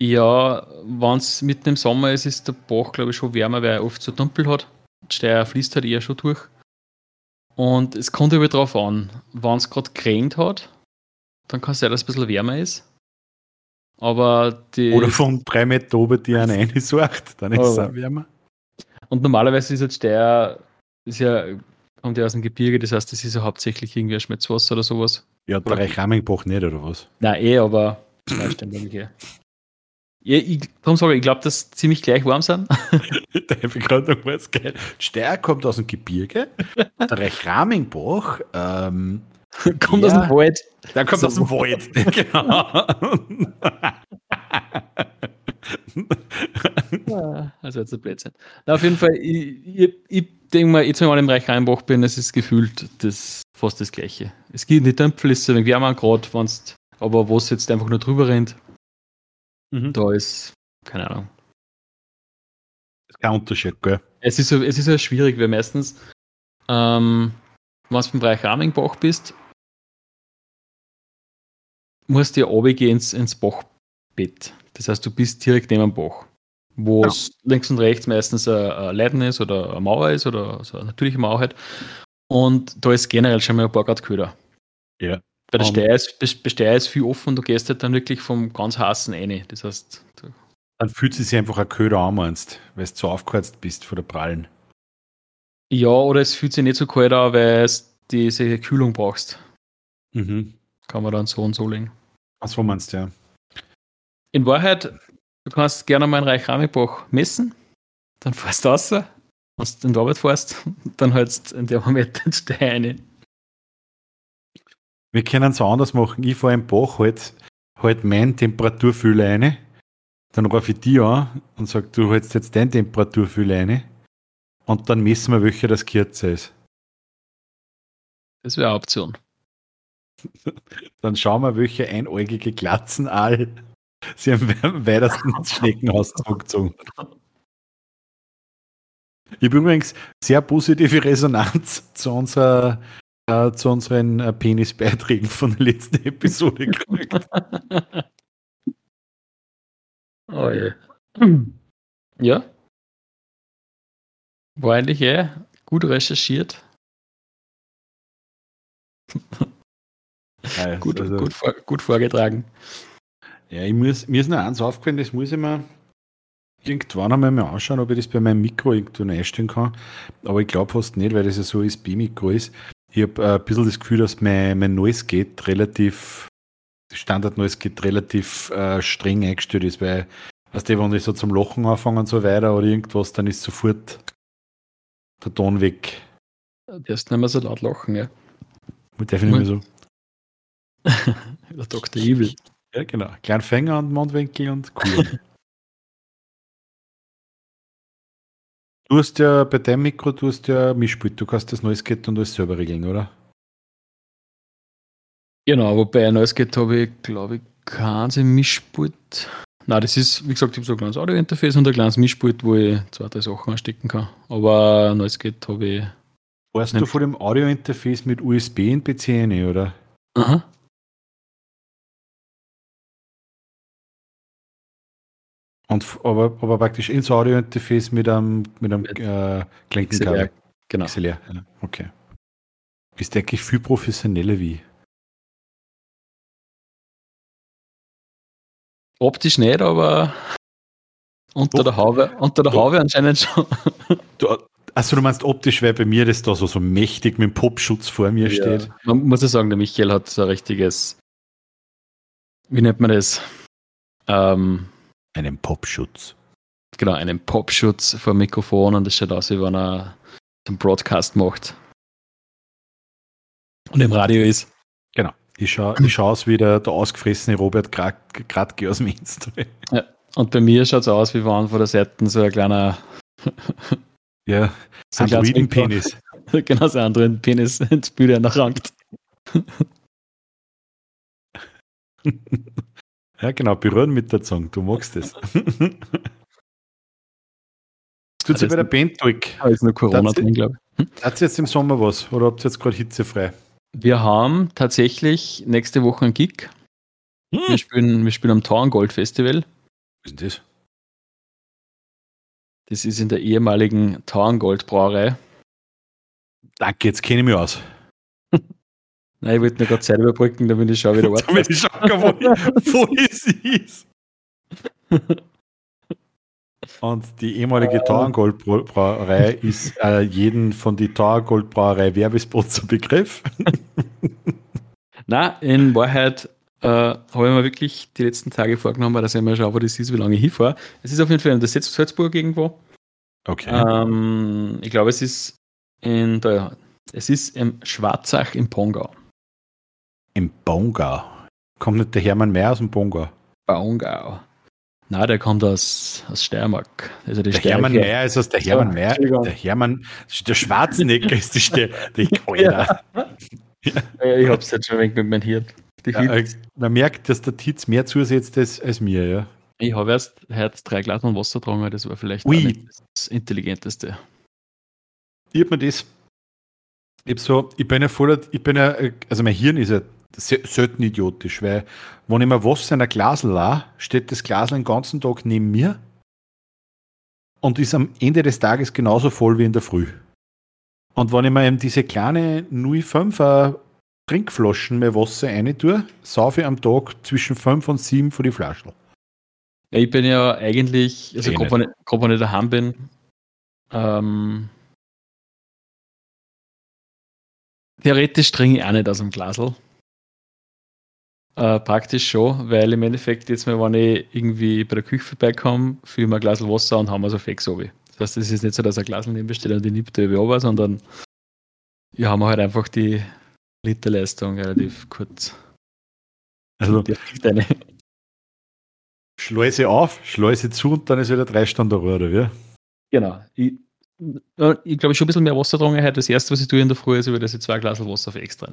Ja, wenn es mitten im Sommer ist, ist der Bach, glaube ich, schon wärmer, weil er oft so Dümpel hat. Steier fließt halt eher schon durch. Und es kommt aber drauf an, wenn es gerade geregnet hat, dann kann es sein, dass es ein bisschen wärmer ist. Aber die. Oder von drei Meter oben die einen reinsucht, dann ist es auch wärmer. und normalerweise ist jetzt Steier, ist ja, kommt ja aus dem Gebirge, das heißt, das ist ja hauptsächlich irgendwie ein Schmelzwasser oder sowas. Ja, der Reichramingbach nicht, oder was? Nein, eh, aber. Stimmt eh. Ja, ich, darum sage ich, ich glaube, dass sie ziemlich gleich warm sind. Ich gerade noch was geil. Steyr kommt aus dem Gebirge. Der Reichramingbach, ähm, Kommt Ja. aus dem Wald. der kommt So. aus dem Wald. genau. Also jetzt ein Blödsinn. Na, auf jeden Fall, ich, ich, ich denke mal, jetzt, wenn ich im Reich Rheinbach bin, es ist gefühlt das, fast das Gleiche. Es gibt die Dämpfel, ist ein wenig wärmer gerade, aber wo es jetzt einfach nur drüber rennt, Mhm. da ist, keine Ahnung. Das ist kein Unterschied, gell? Es ist, so- es ist ja schwierig, weil meistens, ähm, wenn du beim Bereich Rahmenbach bist, musst du ja runtergehen ins, ins Bachbett. Das heißt, du bist direkt neben dem Bach. Wo Ja. es links und rechts meistens ein, Leiden ist oder eine Mauer ist oder so eine natürliche Mauer halt. Und da ist generell schon mal ein paar Grad kühler. Ja. Bei der Um, Steier ist, bei der Steier ist viel offen, du gehst halt dann wirklich vom ganz heißen rein. Das heißt, du, Dann fühlt sie sich einfach ein Köder an, meinst weil du zu aufgeheizt bist von der Prallen. ja, oder es fühlt sich nicht so kalt an, weil es diese Kühlung brauchst. Mhm. Kann man dann so und so legen. Ach so meinst du, ja. In Wahrheit, du kannst gerne mal in Reich Ramigbach messen, dann fährst du raus, wenn du in die Arbeit fährst, dann hältst du in der Moment den Stein rein. Wir können es anders machen. Ich fahre im Bach halt, halt mein Temperaturfühler rein. Dann rufe ich die an und sage, du hältst jetzt dein Temperaturfühler rein. Und dann messen wir, welcher das kürzer ist. Das wäre eine Option. Dann schauen wir, welche einäugige Glatzenaal sie am we- weitesten ins Schneckenhaus zurückgezogen. Ich habe übrigens sehr positive Resonanz zu, unserer, äh, zu unseren äh, Penisbeiträgen von der letzten Episode gekriegt. Oh je. Ja. War eigentlich eh gut recherchiert, Ja, gut, also- gut, vor, gut vorgetragen. Ja, ich muss, mir ist noch eins aufgefallen, das muss ich mir irgendwann einmal mal anschauen, ob ich das bei meinem Mikro irgendwo einstellen kann. Aber ich glaube fast nicht, weil das ja so ein USB-Mikro ist. Ich habe äh, ein bisschen das Gefühl, dass mein, mein Noise Gate relativ, Standard Noise Gate relativ äh, streng eingestellt ist, weil, weißt du, wenn ich so zum Lachen anfange und so weiter oder irgendwas, dann ist sofort der Ton weg. Der ist nicht mehr so laut lachen, ja. Und darf ich nicht mehr so. Der Dr. Evil. Ja, genau. Kleinen Finger an den Mundwinkel und cool. Du hast ja bei deinem Mikro, du hast ja Mischpult, du kannst das Noise Gate und alles selber regeln, oder? Genau, wobei ein neues Gate habe ich, glaube ich, keins im Mischpult. Nein, das ist, wie gesagt, ich habe so ein kleines Audio-Interface und ein kleines Mischpult, wo ich zwei, drei Sachen anstecken kann. Aber ein neues Gate habe ich. Warst du vor dem Audio-Interface mit USB in PC rein, oder? Aha. Und, aber, aber praktisch ins Audio-Interface mit einem, mit einem äh, Klinkenkabel. Genau. XLR, ja. Okay. Bist du eigentlich viel professioneller wie? ich. Optisch nicht, aber unter Doch. der Haube, unter der Doch. Haube anscheinend schon. Du, also du meinst optisch, weil bei mir das da so, so mächtig mit dem Popschutz vor mir steht. Man muss ja sagen, der Michael hat so ein richtiges, wie nennt man das? Ähm, Einen Popschutz. genau, einen Popschutz vor dem Mikrofon und das schaut aus, wie wenn er zum Broadcast macht. Und im Radio ist. Genau. Ich schaue ich schau aus wie der, der ausgefressene Robert Gradke aus dem Insta. Und bei mir schaut es aus, wie wenn von der Seite so ein kleiner, Ja, so ein Androidenpenis. Genau so einen anderen Penis ins Bild rankt. Ja, genau, berühren mit der Zunge, du magst es. Tut sich bei der Band durch. Da ist nur Corona drin, glaube ich. Hat jetzt im Sommer was oder habt ihr jetzt gerade hitzefrei? Wir haben tatsächlich nächste Woche einen Gig. Hm. Wir, spielen, wir spielen am Tauerngold Festival. Was ist denn das? Das ist in der ehemaligen Tauerngold Brauerei. Danke, jetzt kenne ich mich aus. Nein, ich wollte mir gerade Zeit überbrücken, damit ich schaue, wie der Ort Damit ich schaue, wo, wo es ist. Und die ehemalige Tauerngold-Brauerei ist äh, jeden von die Tauerngold-Brauerei Werbespots ein Begriff. Na, in Wahrheit äh, habe ich mir wirklich die letzten Tage vorgenommen, dass ich mal schaue, wo das ist, wie lange ich hinfahre. Es ist auf jeden Fall in der Salz- Salzburg irgendwo. Okay. Ähm, ich glaube, es ist in der, es ist im Schwarzach im Pongau. Im Bongau. Kommt nicht der Hermann May aus dem Bongau? Pongau. Na, der kommt aus, aus Steiermark. Also Der Hermann Steirer- Mayer ist aus der Hermann. Entschuldigung. Der Hermann, der Schwarzenegger ist die Ste die Alter. Ja, ich hab's jetzt schon weg mit meinem Hirn. Ja, man merkt, dass der Titz mehr zusetzt als, als mir, ja. Ich habe erst heute drei Glas Wasser getrunken, das war vielleicht das Intelligenteste. Ich hab mir das. Ich, so, ich bin ja voller, ich bin ja, äh, also mein Hirn ist ja selten idiotisch, weil wenn ich mir Wasser in ein Glasl la, steht das Glasl den ganzen Tag neben mir und ist am Ende des Tages genauso voll wie in der Früh. Und wenn ich mir eben diese kleine 05er Trinkflaschen mit Wasser rein tue, saufe ich am Tag zwischen 5 und 7 von die Flaschen. Ja, ich bin ja eigentlich, also gerade wenn, wenn ich daheim bin, ähm, theoretisch trinke ich auch nicht aus dem Glasl. Äh, praktisch schon, weil im Endeffekt jetzt mal, wenn ich irgendwie bei der Küche vorbeikomme, fülle ich mir ein Glas Wasser und haben wir so fix so. Das heißt, es ist nicht so, dass ein Glas neben steht und die nippt über runter, sondern wir haben halt einfach die Literleistung relativ kurz. Also Direkt eine. Schleuse auf, Schleuse zu und dann ist wieder drei Stunden Ruhe, oder wie? Genau. Ich, äh, ich glaube, ich schon ein bisschen mehr Wasser getrunken heute. Das erste, was ich tue in der Früh, ist, über das ich zwei Glas Wasser auf extra.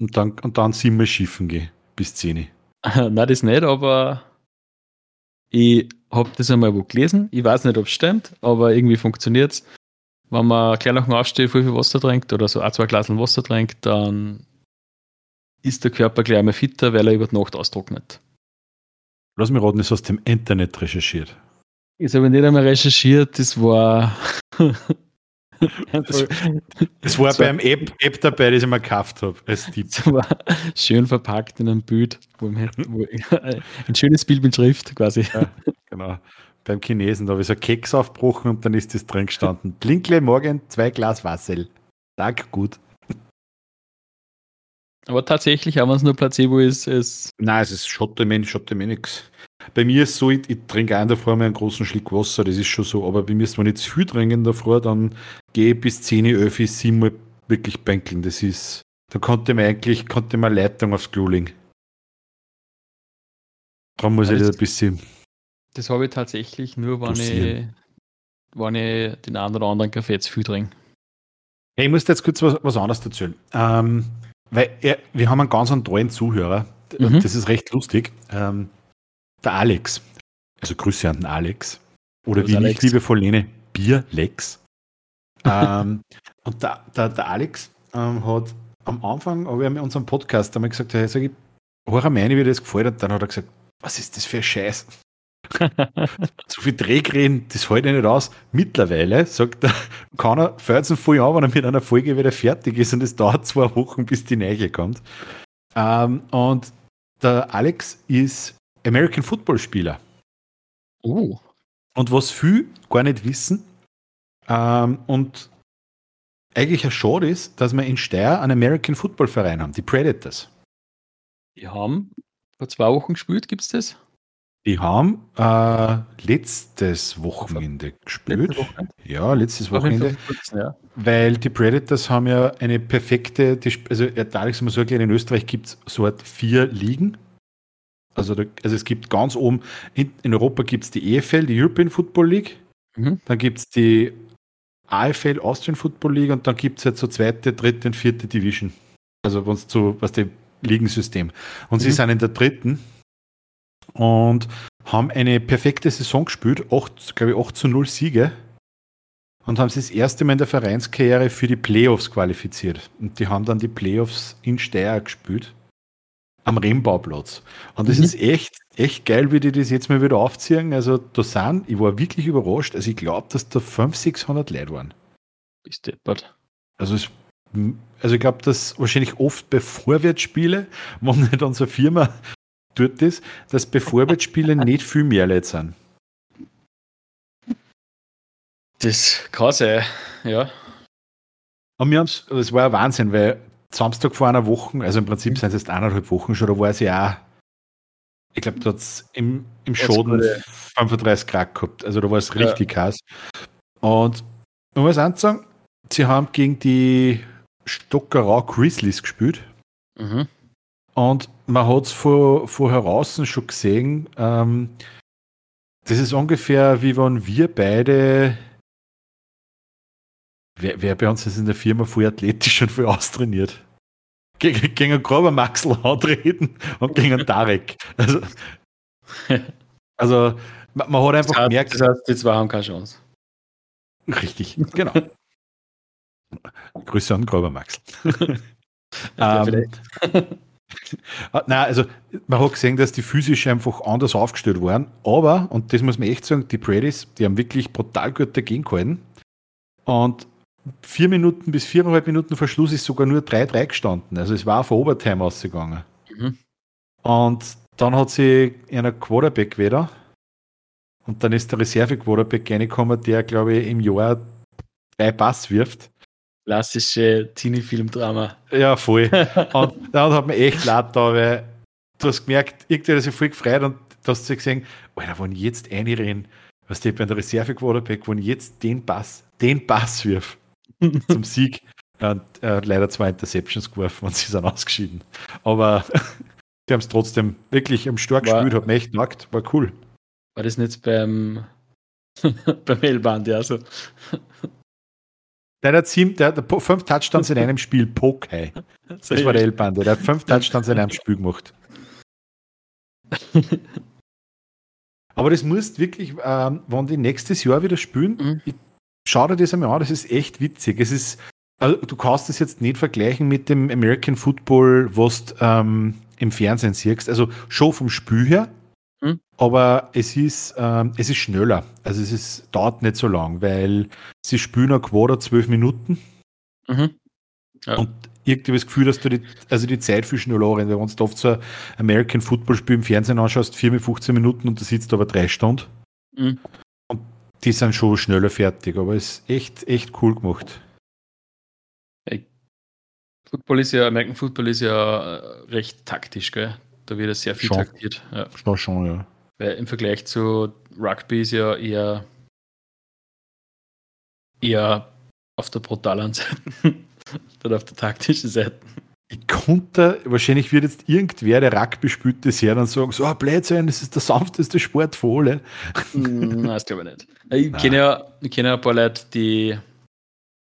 Und dann, und dann siebenmal schiffen gehen, bis 10. Nein, das nicht, aber ich habe das einmal wo gelesen. Ich weiß nicht, ob es stimmt, aber irgendwie funktioniert es. Wenn man gleich nach dem Aufstehen viel, viel Wasser trinkt oder so ein, zwei Glas Wasser trinkt, dann ist der Körper gleich einmal fitter, weil er über die Nacht austrocknet. Lass mich raten, ist aus dem Internet recherchiert. Ich habe nicht einmal recherchiert, das war. Es war beim App, App dabei, das ich mir gekauft habe, als Tipp. Das war schön verpackt in einem Bild, wo, im, wo ein schönes Bild mit Schrift quasi. Genau. Beim Chinesen, da habe ich so einen Keks aufgebrochen und dann ist das drin gestanden. Blinkle morgen zwei Glas Wasser. Tag gut. Aber tatsächlich, auch wenn es nur Placebo ist, ist Nein, es ist Schotte mir, Schotte mir nix. Bei mir ist so, ich, ich trinke auch in der Früh einen großen Schluck Wasser, das ist schon so. Aber bei mir ist, wenn ich zu viel trinke in der Früh, dann gehe ich bis 10, 11, 7 Mal wirklich bänkeln. Das ist, da konnte man eigentlich, konnte man Leitung aufs Klo legen. Darum muss Ja, ich das- ein bisschen, das habe ich tatsächlich nur, wenn ich, wenn ich den einen oder anderen Kaffee zu viel trinke. Hey, ich muss dir jetzt kurz was, was anderes erzählen. Ähm, weil er, wir haben einen ganz einen treuen Zuhörer. Mhm. Das ist recht lustig. Ähm, der Alex. Also Grüße an den Alex. Oder wie Alex. ich liebevoll nenne, Bierlex. ähm, und der, der, der Alex ähm, hat am Anfang, aber wir haben in unserem Podcast einmal gesagt, hey, sag ich, hör rein, wie dir das gefällt hat. Dann hat er gesagt, was ist das für ein Scheiß? So viel Drehreden, das hält nicht aus. Mittlerweile, sagt er, kann er, es voll an, wenn er mit einer Folge wieder fertig ist und es dauert zwei Wochen, bis die neue kommt. Ähm, und der Alex ist American Football Spieler. Oh, Und was viele gar nicht wissen, ähm, und eigentlich ein Schade ist, dass wir in Steyr einen American Football Verein haben, die Predators. die haben vor zwei Wochen gespielt, gibt es das? Die haben äh, letztes Wochenende gespielt. Letzte Woche? Ja, letztes Wochenende. Weil die Predators haben ja eine perfekte, also da Alex mal so erklärt, in Österreich gibt es so Art vier Ligen. Also, da, also es gibt ganz oben, in, in Europa gibt es die EFL, die European Football League, Mhm. dann gibt es die AFL, Austrian Football League und dann gibt es halt so zweite, dritte und vierte Division. Also wenn zu, was dem Ligensystem. Und sie Mhm. sind in der dritten und haben eine perfekte Saison gespielt, acht, glaube ich, 8 zu 0 Siege. und haben sich das erste Mal in der Vereinskarriere für die Playoffs qualifiziert. Und die haben dann die Playoffs in Steyr gespielt. Am Rennbauplatz. Und das mhm. ist echt, echt geil, wie die das jetzt mal wieder aufziehen. Also da sind, ich war wirklich überrascht. Also ich glaube, dass da 500, 600 Leute waren. Ist deppert. Also es also ich glaube, dass wahrscheinlich oft bei Vorwärtsspielen, wenn nicht unsere Firma tut das, dass bei Vorwärtsspielen nicht viel mehr Leute sind. Das kann sein, ja. Und wir haben's, das war ja Wahnsinn, weil Samstag vor einer Woche, also im Prinzip sind es jetzt eineinhalb Wochen schon, da war es ja auch, ich glaube, da hat es im, im Schoden 35 Grad gehabt. Also da war es richtig ja. heiß. Und man muss eins sagen, sie haben gegen die Stockerau Grizzlies gespielt. Mhm. Und man hat es vor, vorher außen schon gesehen. Ähm, das ist ungefähr wie wenn wir beide. Wer, wer bei uns ist in der Firma voll athletisch und voll austrainiert. Gegen, gegen einen Grober Maxl antreten und gegen einen Tarek. Also, also man, man hat einfach das heißt, gemerkt. Das heißt, die zwei haben keine Chance. Richtig, genau. Grüße an Max. ähm, Nein, also man hat gesehen, dass die physisch einfach anders aufgestellt waren, aber, und das muss man echt sagen, die Predis, die haben wirklich brutal gut dagegen gehalten. Und vier Minuten bis viereinhalb Minuten vor Schluss ist sogar nur 3-3 gestanden. Also es war auf Overtime ausgegangen. Mhm. Und dann hat sie einer Quarterback wieder. Und dann ist der Reserve-Quarterback reingekommen, der, glaube ich, im Jahr drei Pass wirft klassische Teenie-Film-Drama. Ja, voll. und dann hat man echt leid da, weil du hast gemerkt, irgendwie hat sich voll gefreut und du hast gesehen, Alter, wenn ich jetzt einrennen, was die bei der Reserve Quarterback, wenn ich jetzt den Pass, den Pass wirf zum Sieg, und er hat leider zwei Interceptions geworfen und sie sind ausgeschieden. Aber die haben es trotzdem wirklich am Stark war, gespielt, hat mir echt gesagt, war cool. War das nicht beim, beim Hellband, ja, so? Der hat, sieben, der hat fünf Touchdowns in einem Spiel, Poké. Das war der Elbande. Der hat fünf Touchdowns in einem Spiel gemacht. Aber das musst wirklich, ähm, wenn die nächstes Jahr wieder spielen, mhm. schau dir das einmal an, das ist echt witzig. Es ist, also du kannst das jetzt nicht vergleichen mit dem American Football, was du ähm, im Fernsehen siehst. Also schon vom Spiel her? Aber es ist, ähm, es ist schneller. Also es ist, dauert nicht so lang, weil sie spielen ein Quader zwölf Minuten. Mhm. Ja. Und irgendwie das Gefühl, dass du die, also die Zeit viel schneller rennt. Wenn du oft so ein American Football Spiel im Fernsehen anschaust, 4 mit 15 Minuten und da sitzt aber drei Stunden. Mhm. Und die sind schon schneller fertig, aber es ist echt, echt cool gemacht. Football ist ja, American Football ist ja äh, recht taktisch, gell? Da wird es sehr viel schon. taktiert. Ja. Schon, schon, ja. Weil im Vergleich zu Rugby ist ja eher, eher auf der brutalen Seite oder auf der taktischen Seite. Ich konnte, wahrscheinlich wird jetzt irgendwer, der Rugby spielt, das her dann sagen, so, ah, Blödsinn, das ist der sanfteste Sport für alle. Nein, das glaube ich nicht. Ich kenne ja, kenn ja ein paar Leute, die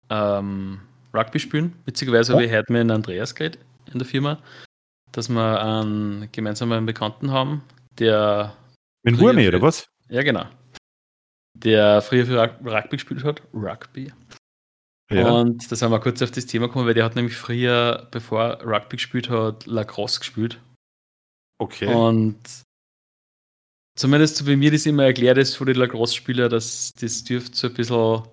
ähm, Rugby spielen. Witzigerweise oh. habe ich heute mit Andreas geredet in der Firma dass wir einen gemeinsamen Bekannten haben, der. Mit Wurmi, oder was? Ja, genau. Der früher für Rugby gespielt hat. Rugby. Ja. Und da sind wir kurz auf das Thema gekommen, weil der hat nämlich früher, bevor Rugby gespielt hat, Lacrosse gespielt. Okay. Und zumindest so wie mir das immer erklärt ist von den Lacrosse-Spielern, dass das dürfte so ein bisschen.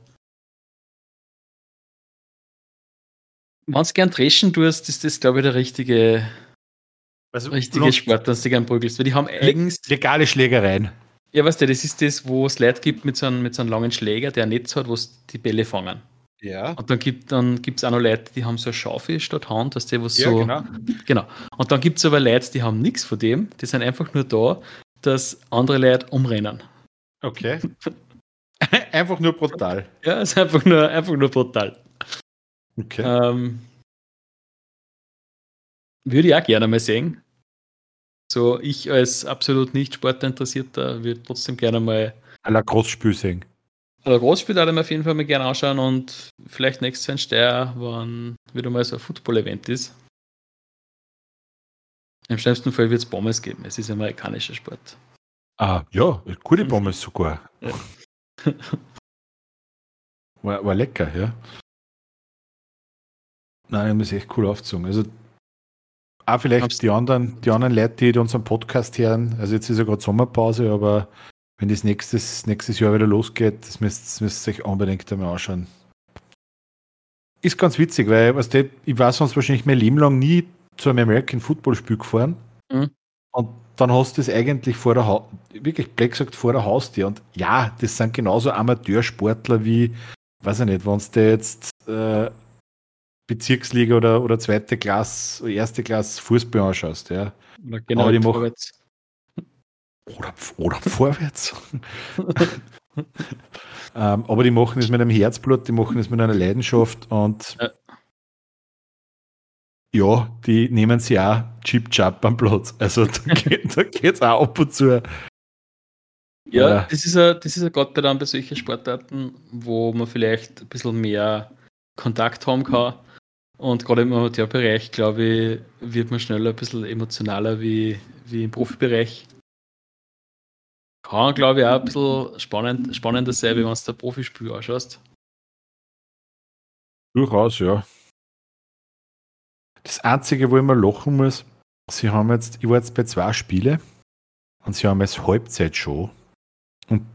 Wenn du gern dreschen tust, ist das, glaube ich, der richtige also, Richtige Sport, dass du gern prügelst. Weil die haben eigens. Legale Schlägereien. Ja, weißt du, das ist das, wo es Leute gibt mit so, einem, mit so einem langen Schläger, der ein Netz hat, wo es die Bälle fangen. Ja. Und dann gibt es dann auch noch Leute, die haben so eine Schaufel statt Hand, dass die was ja, so. Genau. genau. Und dann gibt es aber Leute, die haben nichts von dem, die sind einfach nur da, dass andere Leute umrennen. Okay. einfach nur brutal. Ja, ist einfach nur, einfach nur brutal. Okay. Ähm, würde ich auch gerne mal sehen. So, ich als absolut nicht Sportinteressierter würde trotzdem gerne mal. Aller Großspiel sehen. Aller Großspiel würde ich auf jeden Fall mal gerne anschauen und vielleicht nächstes Jahr in Steyr, wann wieder mal so ein Football-Event ist. Im schlimmsten Fall wird es Pommes geben. Es ist amerikanischer Sport. Ah, ja, gute Pommes sogar. Ja. War, war lecker, ja. Nein, ich muss echt cool aufgezogen. Also auch vielleicht Hab's- die anderen, die anderen Leute, die unseren Podcast hören, also jetzt ist ja gerade Sommerpause, aber wenn das nächstes, nächstes Jahr wieder losgeht, das müsst, müsst ihr euch unbedingt einmal anschauen. Ist ganz witzig, weil was der, ich war sonst wahrscheinlich mein Leben lang nie zu einem American Football Spiel gefahren. Mhm. Und dann hast du es eigentlich vor der ha wirklich blöd gesagt vor der Haustür. Und ja, das sind genauso Amateursportler wie, weiß ich nicht, wenn du jetzt äh, Bezirksliga oder, oder zweite Klasse, erste Klasse Fußball anschaust, ja. Oder genau die machen- vorwärts. Oder, oder vorwärts. ähm, aber die machen es mit einem Herzblut, die machen es mit einer Leidenschaft und Ja. ja, die nehmen sie auch Chip Chap am Platz. Also da geht geht's auch ab und zu. Ja, Ja. das ist ja, das ist ja Gott sei Dank bei solchen Sportarten, wo man vielleicht ein bisschen mehr Kontakt haben kann. Und gerade im Amateurbereich, glaube ich, wird man schneller ein bisschen emotionaler wie, wie im Profibereich. Kann, glaube ich, auch ein bisschen spannend, spannender sein, wenn man es der Profispiel anschaust. Durchaus, ja. Das Einzige, wo ich mal lachen muss, sie haben jetzt, ich war jetzt bei zwei Spiele und sie haben jetzt Halbzeitshow. Und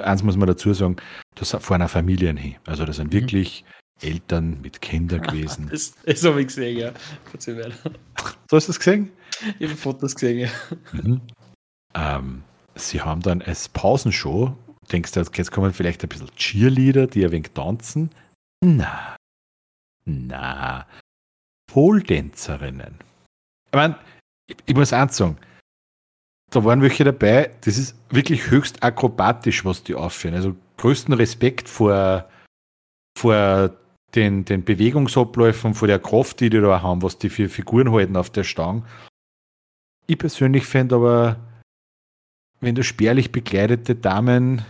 eins muss man dazu sagen, da fahren auch Familien hin. Also da sind Mhm. wirklich Eltern mit Kindern gewesen. Das, das habe ich gesehen, ja. Verzeih. Du hast das gesehen? Ich habe Fotos gesehen, ja. Mhm. Ähm, sie haben dann als Pausenshow, denkst du, jetzt kommen vielleicht ein bisschen Cheerleader, die ein wenig tanzen? Na, na, Poldänzerinnen. Ich meine, ich, ich muss eins sagen, da waren welche dabei, das ist wirklich höchst akrobatisch, was die aufführen. Also größten Respekt vor, vor den, den Bewegungsabläufen, vor der Kraft, die die da haben, was die für Figuren halten auf der Stange. Ich persönlich fände aber, wenn du spärlich bekleidete Damen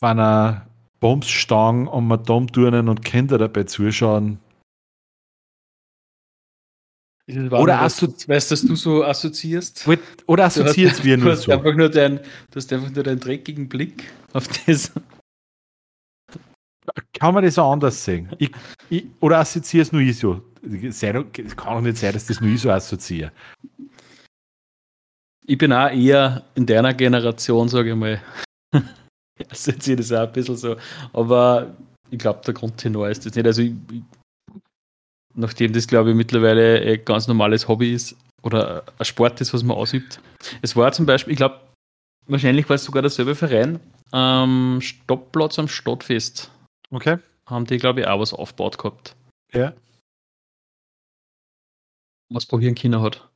bei einer Bombsstange und Madame-Turnen und Kinder dabei zuschauen, Oder assozi- assozi weißt du, dass du so assoziierst? Oder assoziiert wir du nur hast so? Einfach nur dein, du hast einfach nur deinen dreckigen Blick auf das. Kann man das auch anders sehen? Ich, ich, oder assoziiere es nur ich so? Es kann doch nicht sein, dass das nur ich so assoziiere. Ich bin auch eher in deiner Generation, sage ich mal. Ich sehe das auch ein bisschen so. Aber ich glaube, der Grundtenor ist das nicht. Also ich, ich, nachdem das, glaube ich, mittlerweile ein ganz normales Hobby ist oder ein Sport ist, was man ausübt. Es war zum Beispiel, ich glaube, wahrscheinlich war es sogar derselbe Verein, am Stoppplatz am Stadtfest Okay. haben die, glaube ich, auch was aufgebaut gehabt. Ja. Was probieren China hat.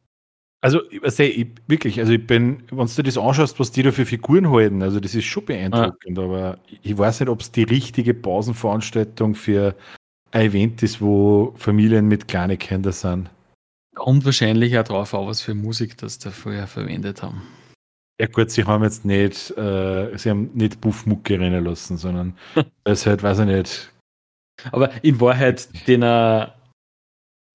Also, ich, ich, wirklich, also ich bin, wenn du dir das anschaust, was die da für Figuren halten, also das ist schon beeindruckend, aber ich weiß nicht, ob es die richtige Pausenveranstaltung für ein Event ist, wo Familien mit kleinen Kindern sind. Kommt wahrscheinlich auch drauf an, was für Musik das da vorher verwendet haben. Ja gut, sie haben jetzt nicht, äh, sie haben nicht Buffmucke rennen lassen, sondern es ist halt, weiß ich nicht, Aber in Wahrheit, den er,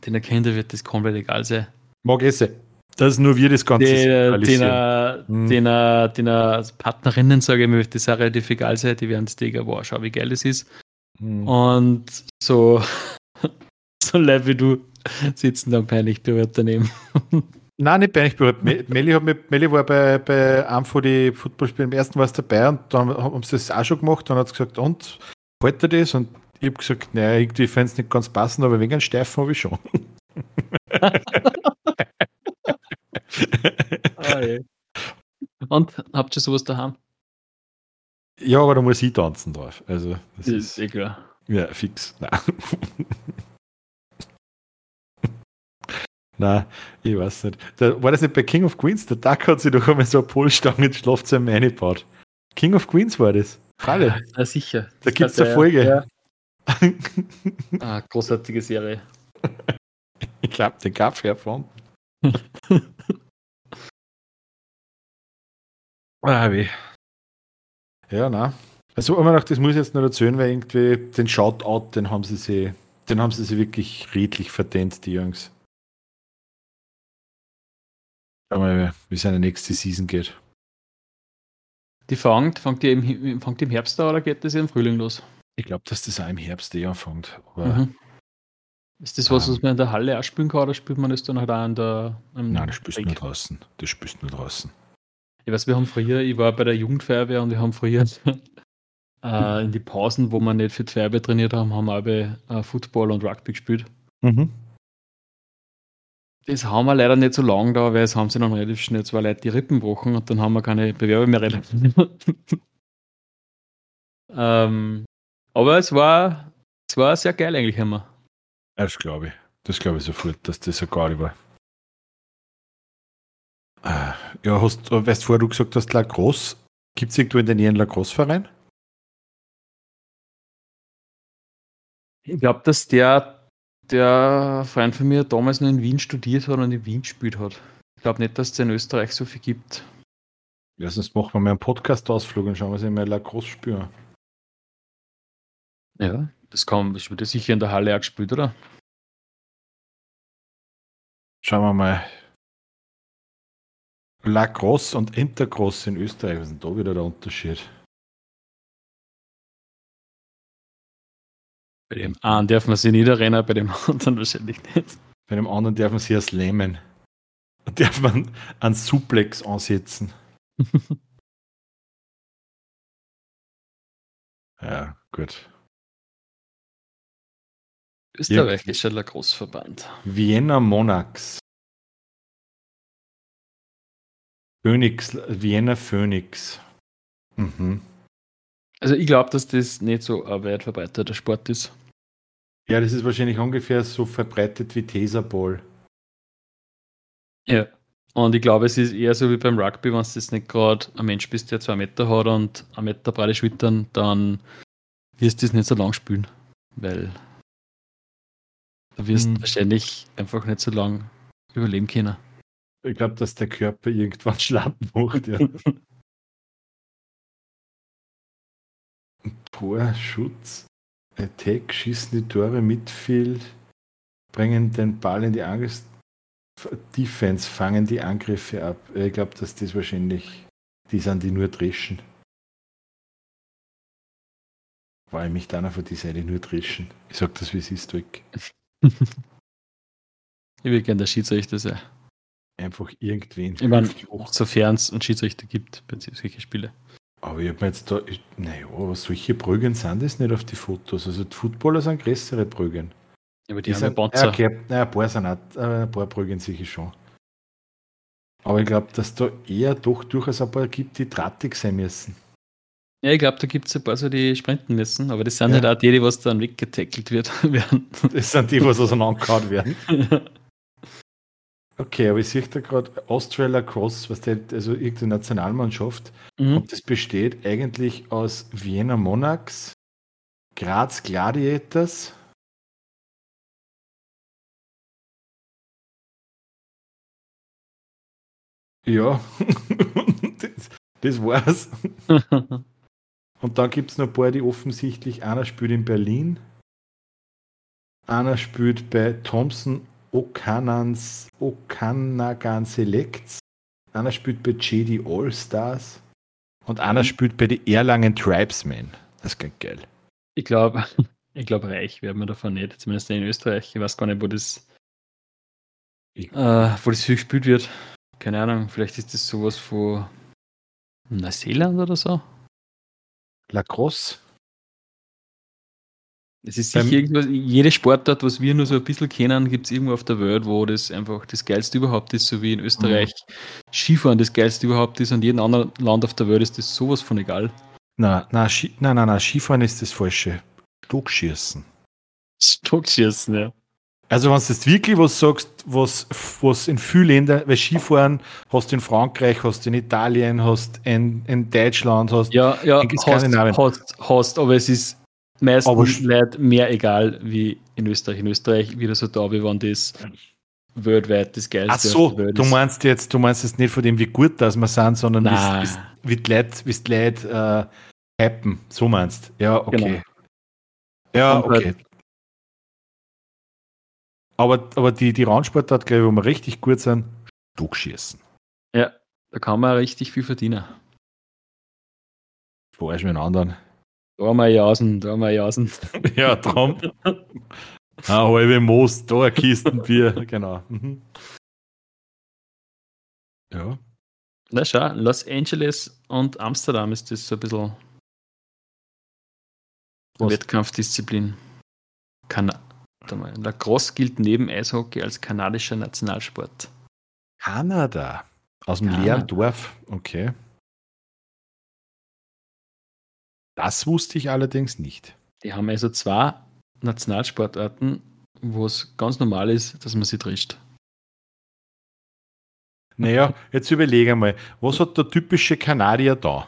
den er Kinder wird das komplett egal sein. mag ich sein. Dass nur wir das Ganze Den, den, signalisieren. er, Hm. den, er, den er Partnerinnen, sage ich wird das auch relativ egal sein. Die werden es denken, wow, schau, wie geil das ist. Hm. Und so, so Leute wie du sitzen dann peinlich berührt daneben. Nein, nicht peinlich berührt. Me- Melli, hat mit, Melli war bei, bei einem von den Footballspielen, im ersten war es dabei und dann haben sie das auch schon gemacht. Dann hat sie gesagt, und, hält er das? Und ich habe gesagt, naja, irgendwie fände es nicht ganz passend, aber wegen einem Steifen habe ich schon. Und habt ihr sowas daheim? Ja, aber da muss ich tanzen drauf. Also, das Das ist ist eh klar. ja fix. Nein. Nein, ich weiß nicht. Da, war das nicht bei King of Queens? Der Duck hat sich doch einmal so eine Polstange ins Schlafzimmer eingebaut. King of Queens war das. Freilich. Ja, sicher. Da gibt es eine Ja, Folge. ja. Ah, großartige Serie. Ich glaube, den gab es erfunden. ah, weh. Ja, na. Also, immer noch, das muss ich jetzt noch erzählen, weil irgendwie den Shoutout, den haben sie sich, den haben sie sich wirklich redlich verdient, die Jungs. Schauen wir mal, wie seine nächste Season geht. Die fängt, fängt die im, fängt die im Herbst an oder geht das im Frühling los? Ich glaube, dass das auch im Herbst eh anfängt. Mhm. Ist das was, was man in der Halle auch spielen kann oder spielt man das dann halt auch in der. Nein, das spielst du nur draußen. Das spielst du nur draußen. Ich weiß, wir haben früher, ich war bei der Jugendfeuerwehr und wir haben früher äh, in die Pausen, wo wir nicht für die Feuerwehr trainiert haben, haben wir äh, Football und Rugby gespielt. Mhm. Das haben wir leider nicht so lange da, weil es haben sie dann relativ schnell zwei Leute die Rippen gebrochen und dann haben wir keine Bewerber mehr relativ. ähm, aber es war, es war sehr geil eigentlich immer. Das glaube ich. Das glaube ich sofort, dass das eine geil war. Ah, ja, hast, weißt du, vorher du gesagt hast, Lacrosse. Gibt es irgendwo in der Nähe einen Lacrosse-Verein? Ich glaube, dass der, der Freund von mir damals noch in Wien studiert hat und in Wien gespielt hat. Ich glaube nicht, dass es in Österreich so viel gibt. Ja, sonst machen wir mal einen Podcast-Ausflug und schauen wir uns mal Lacrosse spielen. Ja, das kann, das wird sicher in der Halle auch gespielt, oder? Schauen wir mal. Lacrosse und Intercross in Österreich, was ist denn da wieder der Unterschied? Bei dem einen darf man sich niederrennen, bei dem anderen wahrscheinlich nicht. Bei dem anderen darf man sich erst lähmen. Da darf man einen Suplex ansetzen. ja, gut. Österreichischer Lacrosse-Verband. Vienna Monarchs. Phoenix, Vienna Phoenix. Mhm. Also ich glaube, dass das nicht so ein weit verbreiteter Sport ist. Ja, das ist wahrscheinlich ungefähr so verbreitet wie Taserball. Ja. Und ich glaube, es ist eher so wie beim Rugby, wenn du jetzt nicht gerade ein Mensch bist, der zwei Meter hat und ein Meter breite Schultern, dann wirst du das nicht so lang spielen. Weil da wirst du hm. wahrscheinlich einfach nicht so lang überleben können. Ich glaube, dass der Körper irgendwann schlapp macht, ja. Boah, Schutz. Attack, schießen die Tore, Midfield, bringen den Ball in die Angriff. Defense, fangen die Angriffe ab. Ich glaube, dass das wahrscheinlich, die sind, die nur dreschen. Weil mich dann von die Seite nur dreschen. Ich sag das, wie es ist, weg. ich will gerne der Schiedsrichter sein. Einfach irgendwen. Ich meine, sofern es einen Schiedsrichter gibt bei solchen Spielen. Aber ich habe mir jetzt da, naja, aber solche Brüggen sind es nicht auf die Fotos. Also die Footballer sind größere Brüggen. Ja, aber die, die haben sind, Panzer. Okay, naja, ein paar sind auch, äh, ein paar Brüggen sicher schon. Aber ich glaube, dass da eher doch durchaus ein paar gibt, die drahtig sein müssen. Ja, ich glaube, da gibt es ein paar so, die sprinten müssen, aber das sind ja. halt auch die, die was dann weggetackelt wird, werden. Das sind die, was auseinandergehauen werden. Okay, aber ich sehe da gerade Australia Cross, was der, also irgendeine Nationalmannschaft. Mhm. Und das besteht eigentlich aus Vienna Monarchs, Graz Gladiators. Ja, das, das war's. Und dann gibt es noch ein paar, die offensichtlich, einer spielt in Berlin, einer spielt bei Thompson Okanans, Okanagan Selects. Einer spielt bei JD All Stars. Und einer mhm. spielt bei den Erlangen Tribesmen. Das ist ganz geil. Ich glaube, ich glaube, reich werden wir davon nicht. Zumindest in Österreich. Ich weiß gar nicht, wo das, äh, wo das viel gespielt wird. Keine Ahnung. Vielleicht ist das sowas von Neuseeland oder so. Lacrosse. Es ist sicher irgendwas, jede Sportart, was wir nur so ein bisschen kennen, gibt es irgendwo auf der Welt, wo das einfach das Geilste überhaupt ist, so wie in Österreich mhm. Skifahren das Geilste überhaupt ist und jedem anderen Land auf der Welt ist das sowas von egal. Nein, nein, Ski, nein, nein, nein, Skifahren ist das Falsche. Stockschießen. Stockschießen, ja. Also wenn du jetzt wirklich was sagst, was, was in vielen Ländern, weil Skifahren hast du in Frankreich, hast du in Italien, hast in, in Deutschland, hast ja, ja, in Skandinavien. Hast, hast, hast, aber es ist meistens Leute mehr egal wie in Österreich. In Österreich wieder so da, wie wenn das worldwide das Geilste Ach so, du meinst jetzt, du meinst jetzt nicht von dem, wie gut das wir sind, sondern wie die Leute, wie die Leute äh, hypen. So meinst Ja, okay. Genau. Ja, okay. Halt aber, aber die, die Randsportart, glaube ich, wo wir richtig gut sind, Stockschießen. Ja, da kann man richtig viel verdienen. Verarsch mit anderen. Da mal Jasen, da mal Jasen. ja, drum. Eine halbe Moos, da ein Kistenbier, genau. Mhm. Ja. Na schau, Los Angeles und Amsterdam ist das so ein bisschen Was? Wettkampfdisziplin. Kan mal, Lacrosse gilt neben Eishockey als kanadischer Nationalsport. Kanada. Aus dem leeren Dorf. Okay. Das wusste ich allerdings nicht. Die haben also zwei Nationalsportarten, wo es ganz normal ist, dass man sie trischt. Naja, jetzt überlege mal, was hat der typische Kanadier da?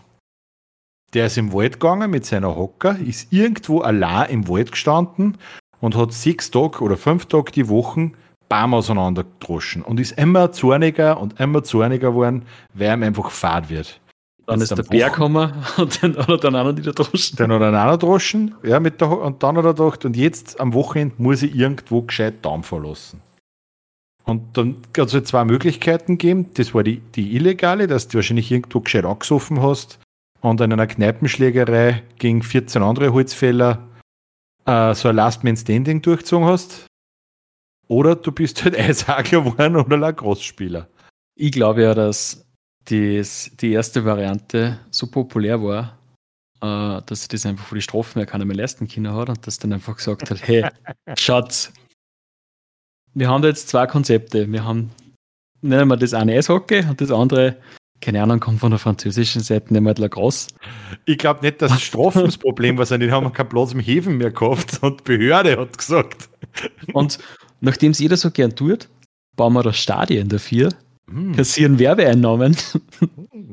Der ist im Wald gegangen mit seiner Hocker, ist irgendwo allein im Wald gestanden und hat sechs Tage oder fünf Tage die Woche Baum auseinandergedroschen und ist immer zorniger und immer zorniger geworden, weil ihm einfach fad wird. Dann ist der Bär gekommen und dann hat er dann auch noch droschen. Dann hat er einen auch noch droschen, ja, mit der, und dann hat er gedacht, und jetzt am Wochenende muss ich irgendwo gescheit Daum verlassen. Und dann hat es halt zwei Möglichkeiten gegeben. Das war die, die illegale, dass du wahrscheinlich irgendwo gescheit angesoffen hast und in einer Kneipenschlägerei gegen 14 andere Holzfäller äh, so ein Last-Man-Standing durchgezogen hast. Oder du bist halt Eishaker geworden oder Lacrosse-Spieler. Ich glaube ja, dass das, die erste Variante so populär war, äh, dass sie das einfach für die Strafen ja keiner mehr leisten können hat und das dann einfach gesagt hat, hey, Schatz, wir haben da jetzt zwei Konzepte. Wir haben nennen wir das eine Eishockey und das andere, keine Ahnung, kommt von der französischen Seite, nehmen wir halt Lacrosse. Ich glaube nicht, dass Strafen das Problem war, sondern die haben keinen Platz im Häfen mehr gehabt und Behörde hat gesagt. Und nachdem es jeder so gern tut, bauen wir das Stadion dafür, Hm. kassieren Werbeeinnahmen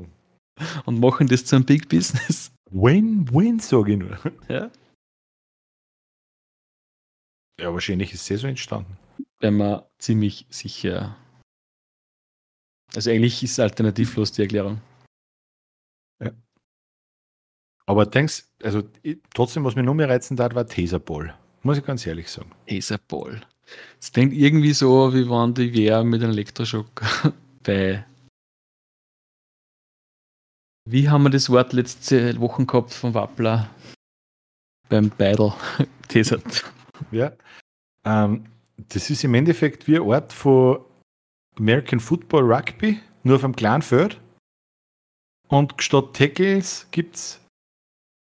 und machen das zu einem Big Business. Win-win, sage ich nur. Ja. Ja, wahrscheinlich ist es so entstanden. Wenn man ziemlich sicher. Also eigentlich ist alternativlos die Erklärung. Aber denkst, also ich, trotzdem, was mich nur mehr reizen darf, war Taserball. Muss ich ganz ehrlich sagen. Taserball. Es klingt irgendwie so, wie wenn die wer mit einem Elektroschock bei. Wie haben wir das Wort letzte Woche gehabt von Wappler? Beim Beidel tasert. Ja. Ähm, das ist im Endeffekt wie ein Ort von American Football Rugby, nur auf einem kleinen Feld. Und statt Tackles gibt es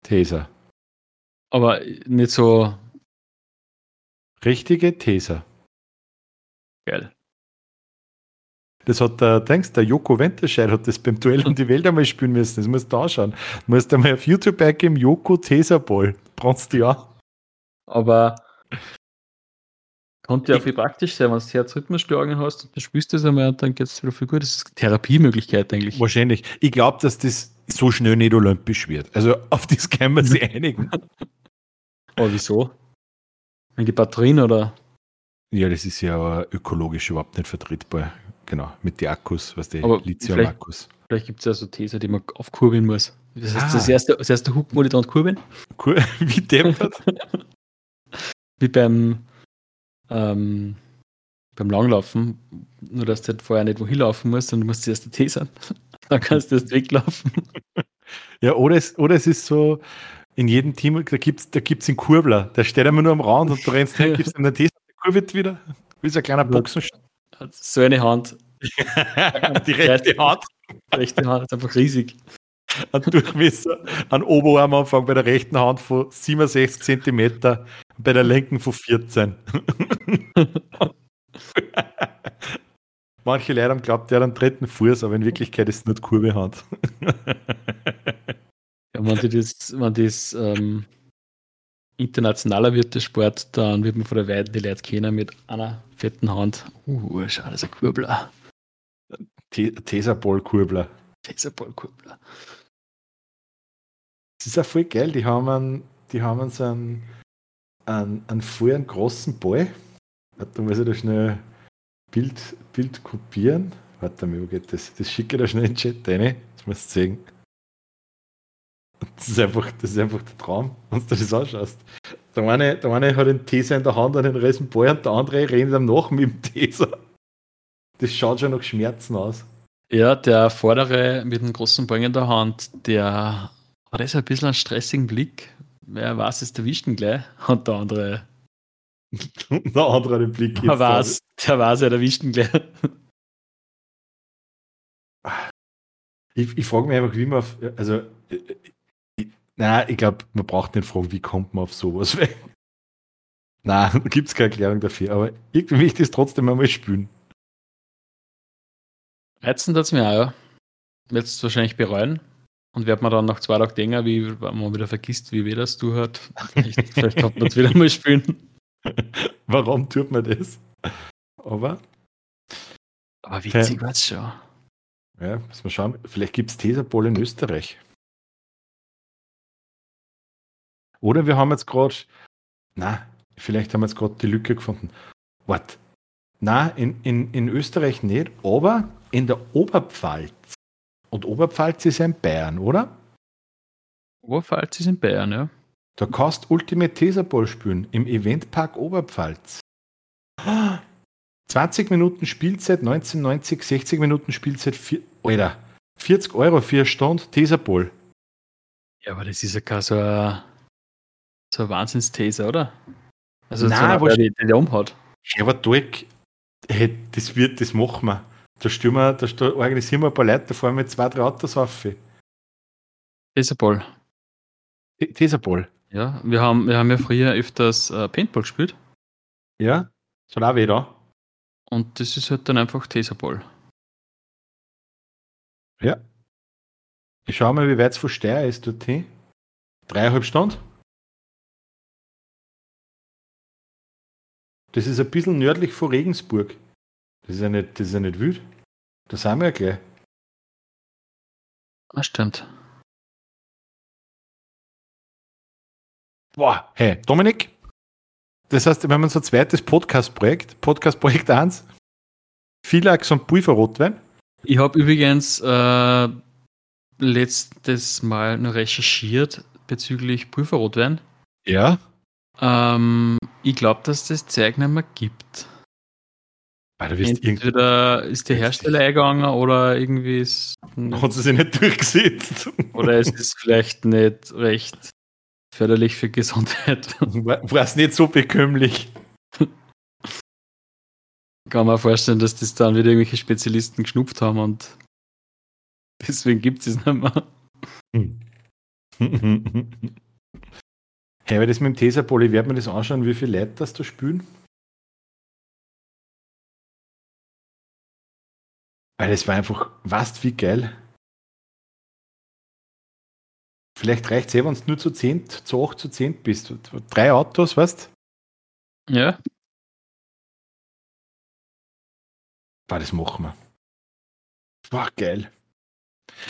Taser. Aber nicht so Richtige Taser. geil. Das hat der, denkst der Joko Wenterscheid hat das beim Duell um die Welt einmal spielen müssen. Das musst du anschauen. Du musst einmal auf YouTube eingeben, Joko Taserball. Brauchst du ja. Aber konnte ja viel praktisch sein, wenn du das Herzrhythmus schlagen hast und du spürst das einmal und dann geht es wieder viel gut. Das ist eine Therapiemöglichkeit eigentlich. Wahrscheinlich. Ich glaube, dass das so schnell nicht olympisch wird. Also auf das können wir sich einigen. Aber wieso? Wegen die Batterien oder? Ja, das ist ja ökologisch überhaupt nicht vertretbar. Genau, mit den Akkus, was die Lithium-Akkus. Vielleicht gibt es ja so Taser, die man aufkurbeln muss. Das heißt, Ah. das erste, das erste ich dann kurbeln. Cool. Wie deppert. Wie beim, ähm, beim Langlaufen. Nur, dass du halt vorher nicht wohin laufen musst, sondern du musst zuerst tasern. Dann kannst du erst weglaufen. Ja, oder es, oder es ist so, in jedem Team, da gibt es da gibt's einen Kurbler. Der steht immer nur am Rand und du rennst hin, gibst ihm eine Test, der kurbelt wieder. Wie so ein kleiner Boxen. Hat so eine Hand, die rechte Hand, die rechte Hand ist einfach riesig. ein Durchmesser, ein Oberarm am Anfang bei der rechten Hand von 67 Zentimeter, bei der linken von 14. Manche Leute haben glaubt, der hat einen dritten Fuß, aber in Wirklichkeit ist es nur die Kurbelhand. Ja, wenn die das, wenn das ähm, internationaler wird, der Sport, dann wird man von der Weide die Leute kennen mit einer fetten Hand. Uh, schau, das ist ein Kurbler. Taserball-Kurbler. Taserball-Kurbler. Das ist auch voll geil. Die haben, einen, die haben so einen, einen, einen voll einen großen Ball. Warte, muss ich da schnell Bild, Bild kopieren. Warte mal, wo geht das? Das schicke ich da schnell in den Chat rein. Das musst du sehen. Das ist einfach, das ist einfach der Traum, wenn du das anschaust. Der eine, der eine hat den Taser in der Hand, einen riesen Ball und der andere rennt ihm nach mit dem Taser. Das schaut schon nach Schmerzen aus. Ja, der vordere mit dem großen Ball in der Hand, der Hat das ein bisschen einen stressigen Blick? Wer weiß, es erwischt ihn gleich. Und der andere. der andere den Blick. Der weiß, der weiß, er erwischt ihn gleich. Ich, ich frage mich einfach, wie man auf. Also, na, ich glaube, man braucht nicht fragen, wie kommt man auf sowas. Na, da gibt es keine Erklärung dafür. Aber irgendwie möchte ich es trotzdem einmal spülen. Reizend hat es mir auch, ja. Wird es wahrscheinlich bereuen. Und wird man dann nach zwei Tagen denken, wie man wieder vergisst, wie weh das du hat. Vielleicht, vielleicht man es wieder mal spielen. Warum tut man das? Aber. Aber witzig war es schon. Ja, muss man schauen. Vielleicht gibt es Tesaball in Österreich. Oder wir haben jetzt gerade. Na, vielleicht haben wir jetzt gerade die Lücke gefunden. Warte. Na, in, in, in Österreich nicht, aber in der Oberpfalz. Und Oberpfalz ist ja in Bayern, oder? Oberpfalz ist in Bayern, ja. Da kannst Ultimate Tesaball spielen im Eventpark Oberpfalz. 20 Minuten Spielzeit, 1990, 60 Minuten Spielzeit, vier, Alter, 40 Euro für eine Stunde Tesaball. Ja, aber das ist ja kein so ein, so ein Wahnsinns-Taser, oder? Also, Nein, so der, der umhat. Ja, aber Dolk, hey, das wird, das machen wir. Da, wir, da, da organisieren wir ein paar Leute, da fahren wir zwei, drei Autos auf. Tesaball. Tesaball. Ja, wir haben, wir haben ja früher öfters äh, Paintball gespielt. Ja, schon auch wieder. Und das ist halt dann einfach Tesaball. Ja. Ich schau mal, wie weit es von Steyr ist dort hin. Dreieinhalb Stunden. Das ist ein bisschen nördlich von Regensburg. Das ist ja nicht, das ist ja nicht wild. Da sind wir ja gleich. Das stimmt. Boah, hey, Dominik. Das heißt, wir haben unser zweites Podcast-Projekt, Podcast-Projekt 1. Philax und Pulverrotwein. Ich habe übrigens äh, letztes Mal noch recherchiert bezüglich Pulverrotwein. Ja. Ähm, ich glaube, dass das Zeug nicht mehr gibt. Entweder ist der Hersteller eingegangen oder irgendwie ist. Hat sie sich nicht durchgesetzt. Oder es ist vielleicht nicht recht förderlich für Gesundheit. War es nicht so bekömmlich. Kann man vorstellen, dass das dann wieder irgendwelche Spezialisten geschnupft haben und deswegen gibt es es nicht mehr. hey, aber das mit dem Tesapol, ich werde mir das anschauen, wie viele Leute das da spülen. Weil das war einfach, was wie geil. Vielleicht reicht es eh, wenn du nur zu 10, zu 8, zu 10 bist. Drei Autos, weißt Ja. Boah, das machen wir. War geil.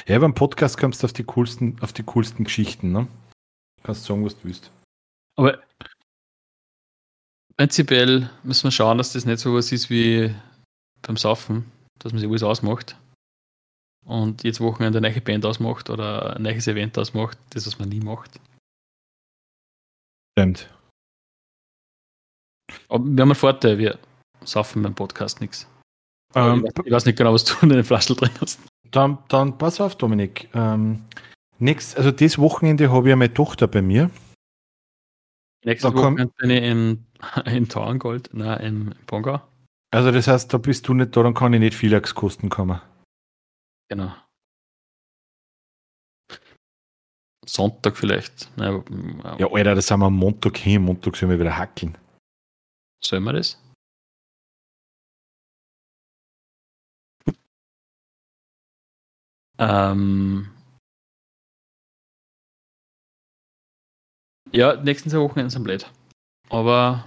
Ja, beim Podcast kommst du auf die coolsten, auf die coolsten Geschichten, ne? Kannst sagen, was du willst. Aber prinzipiell müssen wir schauen, dass das nicht so was ist wie beim Saufen, dass man sich alles ausmacht und jetzt Wochenende eine neue Band ausmacht oder ein neues Event ausmacht, das, was man nie macht. Stimmt. Aber wir haben einen Vorteil, wir saufen beim Podcast nichts. Ähm, ich, weiß, ich, weiß, nicht genau, was du in den Flaschel drin hast. Dann, dann pass auf, Dominik. Ähm, nächst, also dieses Wochenende habe ich ja meine Tochter bei mir. Nächstes da Wochenende bin ich in, in Tauerngold, nein, im Pongau. Also das heißt, da bist du nicht da, dann kann ich nicht viel Kosten kommen. Genau. Sonntag vielleicht. Ja, ja, Alter, das haben wir am Montag hin. Montag sollen wir wieder hackeln. Sollen wir das? ähm. Ja, nächsten zwei Wochen sind blöd. Aber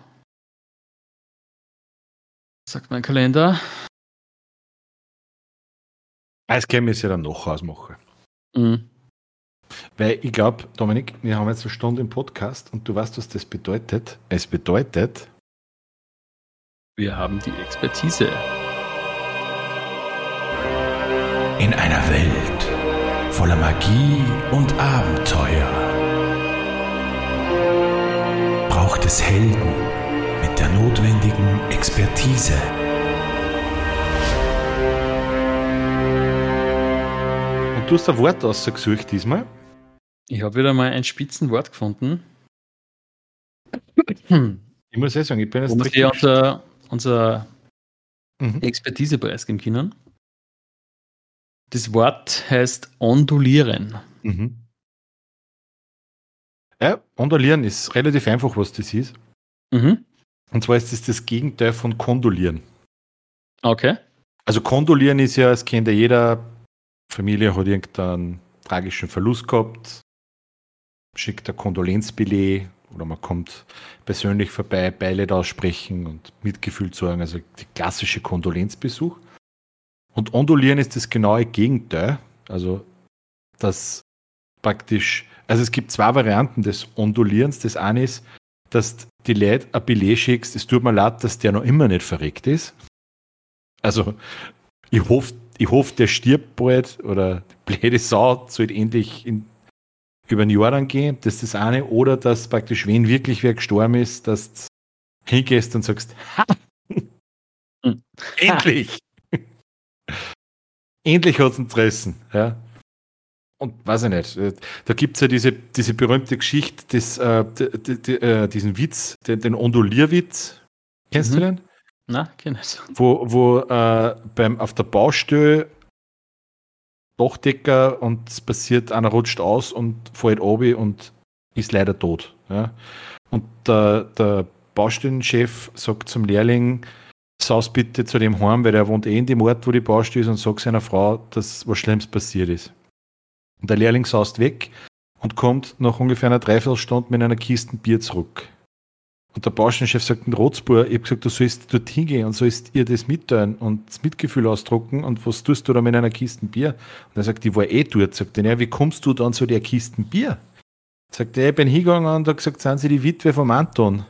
sagt mein Kalender, das können wir es ja dann noch ausmachen. Mhm. Weil ich glaube, Dominik, wir haben jetzt eine Stunde im Podcast und du weißt, was das bedeutet. Es bedeutet. Wir haben die Expertise. In einer Welt voller Magie und Abenteuer braucht es Helden mit der notwendigen Expertise. Du hast ein Wort ausgesucht diesmal. Ich habe wieder mal ein Spitzenwort gefunden. Ich muss eh sagen, ich bin jetzt Wo wir richtig- unser, unser Mhm. Expertisepreis geben können. Das Wort heißt ondulieren. Mhm. Ja, ondulieren ist relativ einfach, was das ist. Mhm. Und zwar ist das das Gegenteil von kondolieren. Okay. Also kondolieren ist ja, das kennt ja jeder, Familie hat irgendeinen tragischen Verlust gehabt, schickt ein Kondolenzbillet oder man kommt persönlich vorbei, Beileid aussprechen und Mitgefühl zeigen, also die klassische Kondolenzbesuch. Und ondulieren ist das genaue Gegenteil, also das praktisch, also es gibt zwei Varianten des Ondulierens. Das eine ist, dass du die Leute ein Billet schickst, es tut mir leid, dass der noch immer nicht verreckt ist. Also, ich hoffe, ich hoff, der stirbt bald oder die blöde Sau soll endlich in, über ein Jahr dann gehen. Das ist das eine. Oder dass praktisch, wenn wirklich wer gestorben ist, dass du hingehst und sagst, ha! Hm. endlich! endlich hat es Interessen. Ja. Und weiß ich nicht, äh, da gibt es ja diese, diese berühmte Geschichte, des, äh, äh, diesen Witz, den, den Ondulierwitz. Kennst du Mhm. den? Na, genau so. wo, wo äh, beim, auf der Baustelle Dachdecker und es passiert, einer rutscht aus und fällt obi und ist leider tot. Ja? Und der, der Baustellenchef sagt zum Lehrling, saus bitte zu dem Heim, weil der wohnt eh in dem Ort, wo die Baustelle ist und sagt seiner Frau, dass was Schlimmes passiert ist. Und der Lehrling saust weg und kommt nach ungefähr einer Dreiviertelstunde mit einer Kiste Bier zurück. Und der Baustellenchef sagt, ein Rotzbur, ich habe gesagt, du sollst dort hingehen und sollst ihr das mitteilen und das Mitgefühl ausdrucken und was tust du da mit einer Kiste Bier? Und er sagt, ich war eh dort. Sagt er, ja, wie kommst du dann zu der Kiste Bier? Sagt er, ich bin hingegangen und hat gesagt, sind Sie die Witwe vom Anton?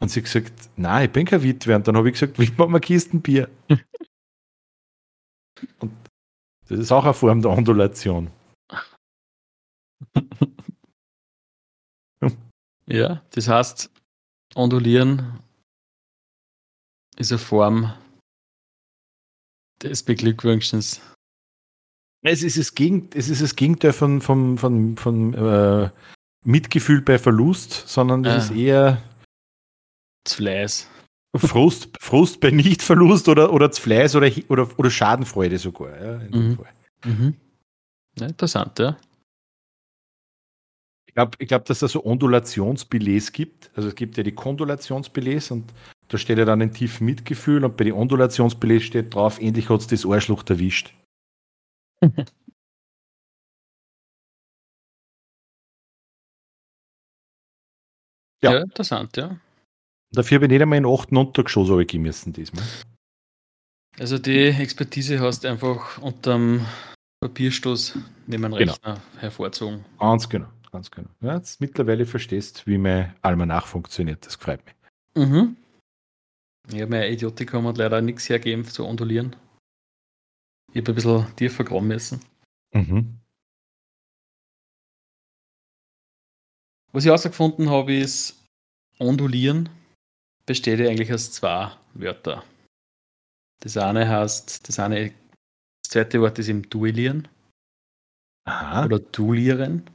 Und sie gesagt, nein, ich bin keine Witwe. Und dann habe ich gesagt, wie machen wir Kisten Bier? und das ist auch eine Form der Ondulation. Ja, das heißt, ondulieren ist eine Form des Beglückwünschens. Es ist das, Gegen, es ist das Gegenteil von, von, von, von äh, Mitgefühl bei Verlust, sondern das Ah. ist eher Fleiß. Frust, Frust bei Nichtverlust oder, oder Fleiß oder, oder, oder Schadenfreude sogar. Ja, in dem Mhm. Fall. Mhm. Ja, interessant, ja. Ich glaube, ich glaub, dass es so Ondulationsbillets gibt. Also es gibt ja die Kondulationsbillets und da steht ja dann ein tiefes Mitgefühl und bei den Ondulationsbillets steht drauf, endlich hat es das Arschloch erwischt. Ja. Ja. interessant, ja. Dafür bin ich nicht einmal in den achten Untergeschoss runtergehen müssen diesmal. Also die Expertise hast du einfach unterm Papierstoß neben dem Genau. Rechner hervorzogen. Ganz genau, ganz genau. Ja, jetzt mittlerweile verstehst, wie mein Almanach funktioniert. Das freut mich. Mhm. Ja, mein Idiotikum hat leider nichts hergegeben zu ondulieren. Ich habe ein bisschen tiefer graben müssen. Mhm. Was ich herausgefunden habe, ist, ondulieren besteht ja eigentlich aus zwei Wörtern. Das eine heißt, das eine, das zweite Wort ist im Duellieren Aha. oder Duellieren.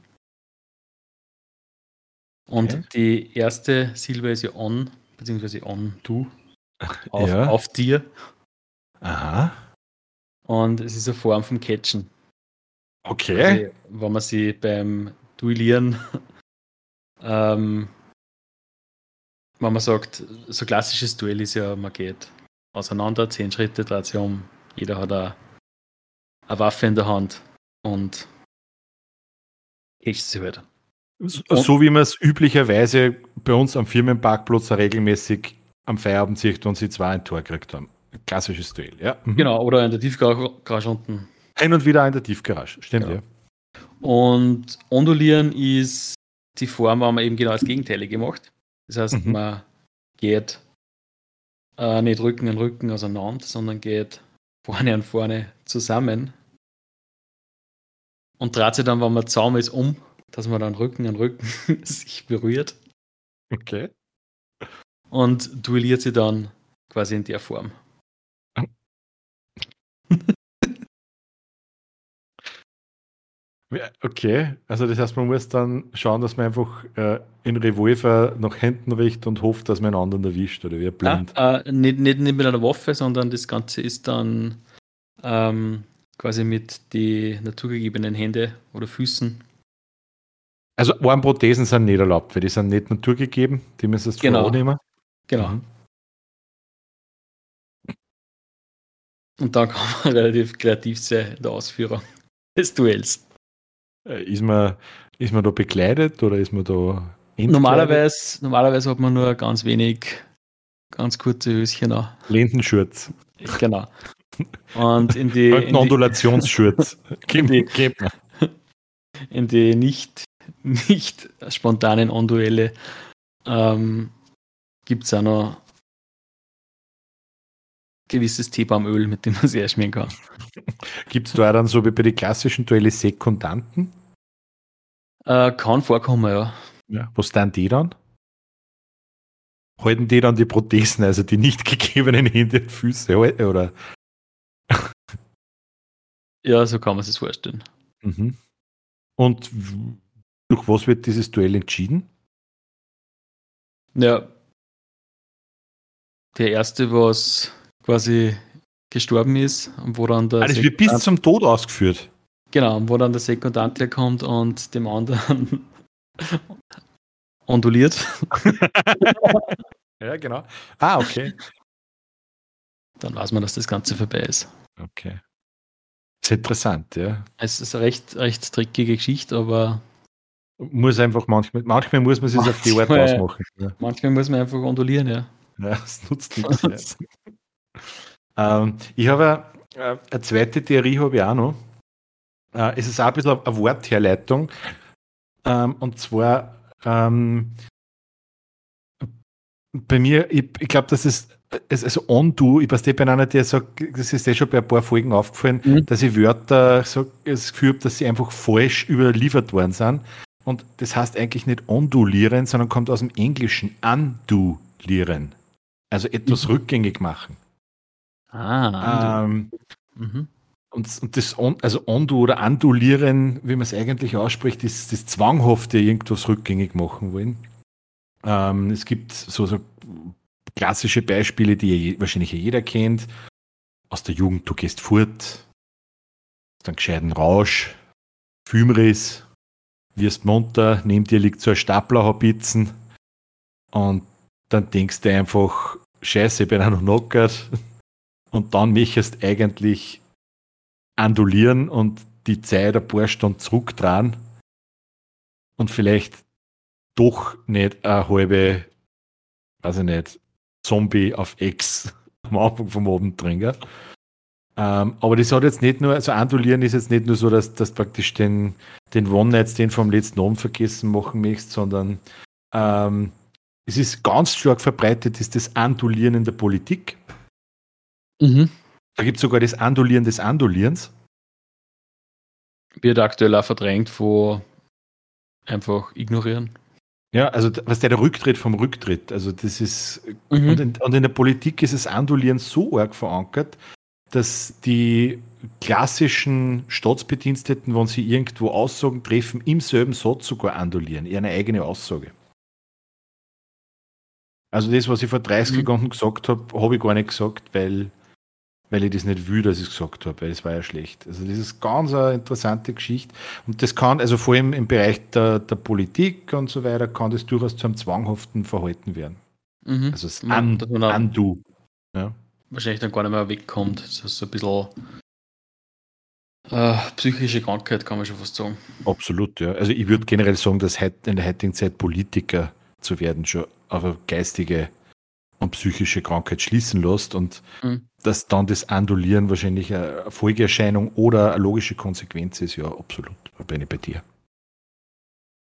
Und Okay. die erste Silbe ist ja on, beziehungsweise on, du, auf, Ja. auf dir. Aha. Und es ist eine Form vom Catchen. Okay. Also, wenn man sie beim Duellieren, ähm, wenn man sagt, so klassisches Duell ist ja, man geht auseinander, zehn Schritte dreht sich um, jeder hat eine, eine Waffe in der Hand und catcht sie halt. So, wie man es üblicherweise bei uns am Firmenparkplatz regelmäßig am Feierabend sieht und sie zwei ein Tor gekriegt haben. Klassisches Duell, ja. Mhm. Genau, oder in der Tiefgarage unten. Hin und wieder in der Tiefgarage, stimmt, Genau. ja. Und Ondulieren ist die Form, wo man eben genau das Gegenteilige macht. Das heißt, Mhm. man geht äh, nicht Rücken an Rücken auseinander, sondern geht vorne an vorne zusammen und dreht sich dann, wenn man zusammen ist, um, dass man dann Rücken an Rücken sich berührt Okay. und duelliert sie dann quasi in der Form. Okay, also das heißt, man muss dann schauen, dass man einfach äh, in Revolver nach hinten richtet und hofft, dass man einen anderen erwischt oder wie blind. Ah, äh, nicht, nicht, nicht mit einer Waffe, sondern das Ganze ist dann ähm, quasi mit den naturgegebenen Händen oder Füßen. Also Armprothesen sind nicht erlaubt, weil die sind nicht naturgegeben, die müssen es Genau. vornehmen. Genau. Mhm. Und dann kann man relativ kreativ sein in der Ausführung des Duells. Äh, Ist man, ist man da bekleidet oder ist man da entkleidet? Normalerweise, normalerweise hat man nur ganz wenig, ganz kurze Höschen an. Lendenschurz. Genau. Und in die, Ein in die, Ondulationsschurz. Gib, die- in die nicht, nicht spontanen On-Duelle ähm, gibt es auch noch gewisses Teebaumöl, mit dem man sich erschmieren kann. Gibt es da auch dann so wie bei den klassischen Duelle Sekundanten? Äh, kann vorkommen, ja. Ja. Was dann die dann? Halten die dann die Prothesen, also die nicht gegebenen Hände und Füße oder? Ja, so kann man sich vorstellen. Mhm. Und durch was wird dieses Duell entschieden? Ja. Der erste, was quasi gestorben ist, und wo dann der Ah, das wird bis Sekundant- zum Tod ausgeführt. genau, wo dann der Sekundant herkommt und dem anderen onduliert. Ja, genau. Ah, okay. Dann weiß man, dass das Ganze vorbei ist. Okay. ist interessant, ja. Es ist eine recht, recht trickige Geschichte, aber Muss einfach manchmal, manchmal muss man es auf die Art ausmachen. Ja. manchmal muss man einfach ondulieren, ja. Ja, das nutzt nichts. Ja. Ähm, ich habe äh, eine zweite Theorie habe ich auch noch. Äh, es ist auch ein bisschen eine Wortherleitung. Ähm, und zwar ähm, bei mir, ich, ich glaube, dass es, es also Undo, ich weiß nicht, bei einer, der sagt, das ist ja schon bei ein paar Folgen aufgefallen, Mhm. dass ich Wörter so das Gefühl habe, dass sie einfach falsch überliefert worden sind. Und das heißt eigentlich nicht ondulieren, sondern kommt aus dem Englischen undulieren. Also etwas Mhm. rückgängig machen. Ah, Ähm, mhm. und, und das on, also ondu oder andulieren, wie man es eigentlich ausspricht, ist das zwanghafte irgendwas rückgängig machen wollen. Ähm, es gibt so, so klassische Beispiele, die wahrscheinlich jeder kennt. Aus der Jugend, du gehst fort, einen gescheiten Rausch, Filmriss, wirst munter, neben dir liegt so ein Staplerhabitzen und dann denkst du einfach, scheiße, ich bin auch noch knockert und dann möchtest eigentlich andulieren und die Zeit ein paar Stunden zurückdrehen und vielleicht doch nicht eine halbe, weiß ich nicht, Zombie auf Ex am Anfang vom Abend trinken. Ähm, aber das hat jetzt nicht nur, also andulieren ist jetzt nicht nur so, dass du praktisch den, den One-Night-Stand vom letzten Abend vergessen machen möchtest, sondern ähm, es ist ganz stark verbreitet, ist das Andulieren in der Politik. Mhm. Da gibt es sogar das Andulieren des Andulierens. Wird aktuell auch verdrängt von einfach ignorieren. Ja, also was der, der Rücktritt vom Rücktritt, also das ist, Mhm. und, in, und in der Politik ist das Andulieren so arg verankert, dass die klassischen Staatsbediensteten, wenn sie irgendwo Aussagen treffen, im selben Satz sogar andulieren, ihre eigene Aussage. Also das, was ich vor 30 Mhm. Sekunden gesagt habe, habe ich gar nicht gesagt, weil, weil ich das nicht will, dass ich es gesagt habe, weil es war ja schlecht. Also das ist ganz eine interessante Geschichte. Und das kann, also vor allem im Bereich der, der Politik und so weiter, kann das durchaus zu einem zwanghaften Verhalten werden. Mhm. Also das An. Ja. Wahrscheinlich dann gar nicht mehr wegkommt. Das ist so ein bisschen äh, psychische Krankheit, kann man schon fast sagen. Absolut, ja. Also ich würde generell sagen, dass in der heutigen Zeit Politiker zu werden schon auf eine geistige und psychische Krankheit schließen lässt und Mhm. dass dann das Andulieren wahrscheinlich eine Folgeerscheinung oder eine logische Konsequenz ist, ja, absolut. Da bin ich bei dir.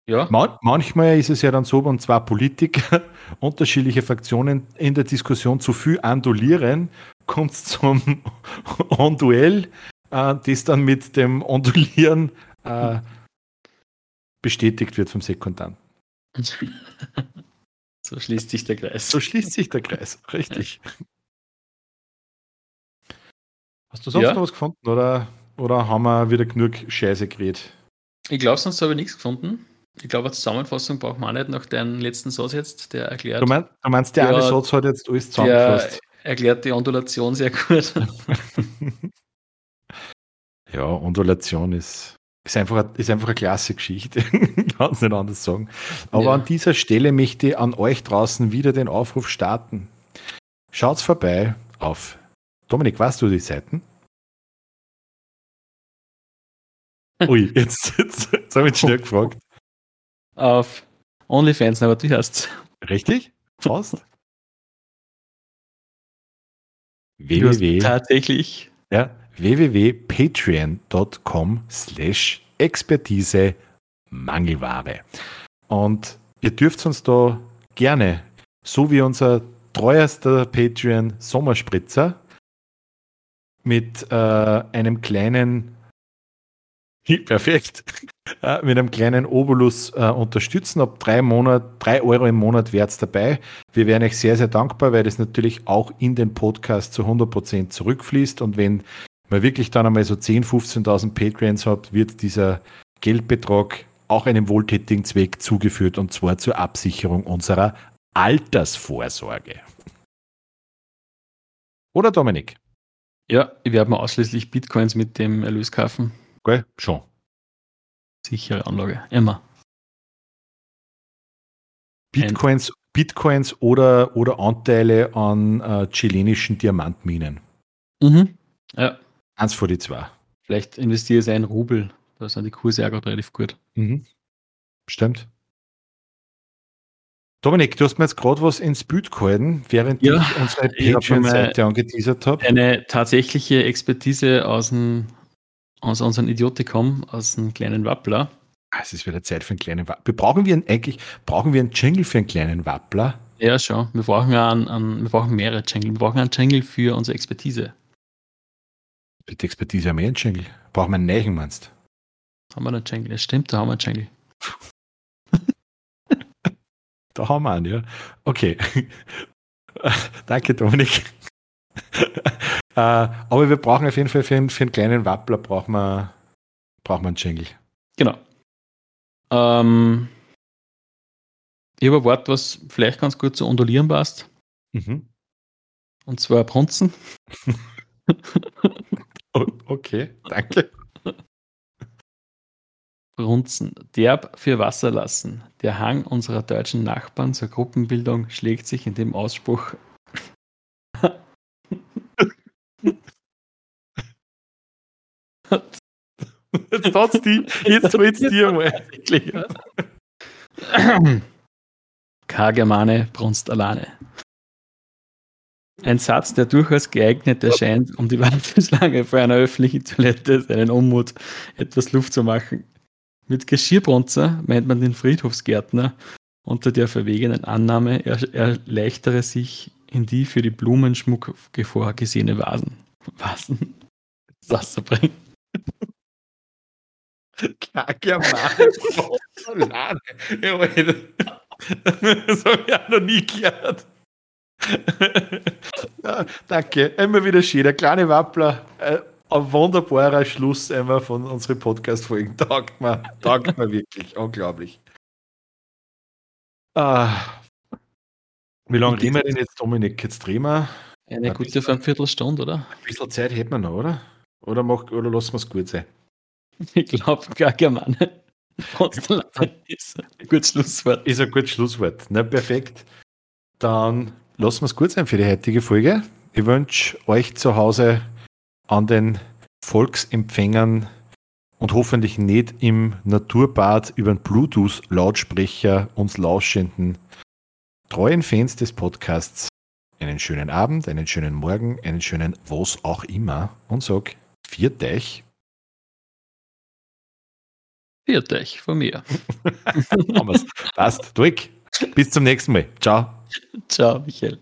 Ja, Man, manchmal ist es ja dann so, wenn zwei Politiker unterschiedliche Fraktionen in der Diskussion zu viel andulieren, kommt es zum On-Duell, äh, das dann mit dem Ondulieren äh, bestätigt wird vom Sekundanten. so schließt sich der Kreis. So schließt sich der Kreis, richtig. Hast du sonst Ja. noch was gefunden oder, oder haben wir wieder genug Scheiße geredet? Ich glaube, sonst habe ich nichts gefunden. Ich glaube, eine Zusammenfassung braucht man auch nicht nach deinem letzten Satz jetzt, der erklärt. Du, mein, du meinst, der Ja, eine Satz hat jetzt alles der zusammengefasst. erklärt die Ondulation sehr gut. Ja, Ondulation ist, ist, einfach, ist einfach eine klasse Geschichte. Kann es nicht anders sagen. Aber Ja. an dieser Stelle möchte ich an euch draußen wieder den Aufruf starten. Schaut's vorbei auf Dominik, weißt du die Seiten? Ui, jetzt, jetzt, jetzt habe ich schnell gefragt. Auf OnlyFans, aber du hast Richtig? Fast? Www. tatsächlich Ja, www.patreon.com slash Expertise Mangelware. Und ihr dürft uns da gerne, so wie unser treuerster Patreon Sommerspritzer, mit äh, einem kleinen, perfekt, äh, mit einem kleinen Obolus äh, unterstützen. Ab drei Monat, drei Euro im Monat wär's dabei. Wir wären euch sehr, sehr dankbar, weil das natürlich auch in den Podcast zu 100% zurückfließt. Und wenn man wirklich dann einmal so 10.000, 15.000 Patreons hat, wird dieser Geldbetrag auch einem wohltätigen Zweck zugeführt und zwar zur Absicherung unserer Altersvorsorge. Oder Dominik? Ja, ich werde mir ausschließlich Bitcoins mit dem Erlös kaufen. Gell? Schon. Sichere Anlage. Immer. Bitcoins, Bitcoins oder, oder Anteile an äh, chilenischen Diamantminen. Mhm. Ja, Eins vor die zwei. vielleicht investiere ich einen Rubel. Da sind die Kurse auch gerade relativ gut. Mhm. Stimmt. Dominik, du hast mir jetzt gerade was ins Bild gehalten, während Ja, ich unsere Patreon-Seite angeteasert habe. Eine tatsächliche Expertise aus, dem, aus unserem Idiotikum, aus einem kleinen Wappler. Ah, Es ist wieder Zeit für einen kleinen Wappler. Brauchen wir einen, eigentlich, brauchen wir einen Jingle für einen kleinen Wappler? Ja, schon. Wir brauchen, einen, einen, wir brauchen mehrere Jingle. Wir brauchen einen Jingle für unsere Expertise. Für die Expertise haben wir einen Jingle. Brauchen wir einen neuen, meinst Haben wir einen Jingle? Das stimmt, da haben wir einen Jingle. Da haben wir einen, ja. Okay. Danke, Dominik. Äh, aber wir brauchen auf jeden Fall für einen, für einen kleinen Wappler brauchen wir, brauchen wir einen Jingle. Genau. Ähm, ich habe ein Wort, was vielleicht ganz gut zu ondulieren passt. Mhm. Und zwar Brunzen. Okay, danke. Brunzen. Derb für Wasser lassen. Der Hang unserer deutschen Nachbarn zur Gruppenbildung schlägt sich in dem Ausspruch. Jetzt hat's die, jetzt holt's dir mal. Tatsächlich, ja. K-Germane brunst alleine. Ein Satz, der durchaus geeignet erscheint, um die Warteschlange vor einer öffentlichen Toilette seinen Unmut etwas Luft zu machen. Mit Geschirrbrunzer meint man den Friedhofsgärtner unter der verwegenen Annahme, er erleichtere sich in die für die Blumenschmuck vorgesehene Vasen. Vasen. Wasser bringen. Kacke, Mann. Das habe ich auch noch nie gehört. ja, danke. Immer wieder schön. Der kleine Wappler. Äh, ein wunderbarer Schluss einmal von unseren Podcast-Folgen. Taugt mir, taugt mir wirklich. Unglaublich. Ah. Wie lange reden wir denn jetzt, Dominik? Jetzt drehen wir. Eine Ja, gute Viertelstunde, oder? Ein bisschen Zeit hätten wir noch, oder? Oder, mach, oder lassen wir es gut sein? Ich glaube, gar Germane. ist ein gutes Schlusswort. Ist ein gutes Schlusswort. Na, perfekt. Dann lassen wir es gut sein für die heutige Folge. Ich wünsche euch zu Hause an den Volksempfängern und hoffentlich nicht im Naturbad über den Bluetooth-Lautsprecher uns lauschenden treuen Fans des Podcasts einen schönen Abend, einen schönen Morgen, einen schönen was auch immer und sag, viert euch. Viert euch von mir. Passt. Durch. Bis zum nächsten Mal. Ciao. Ciao, Michael.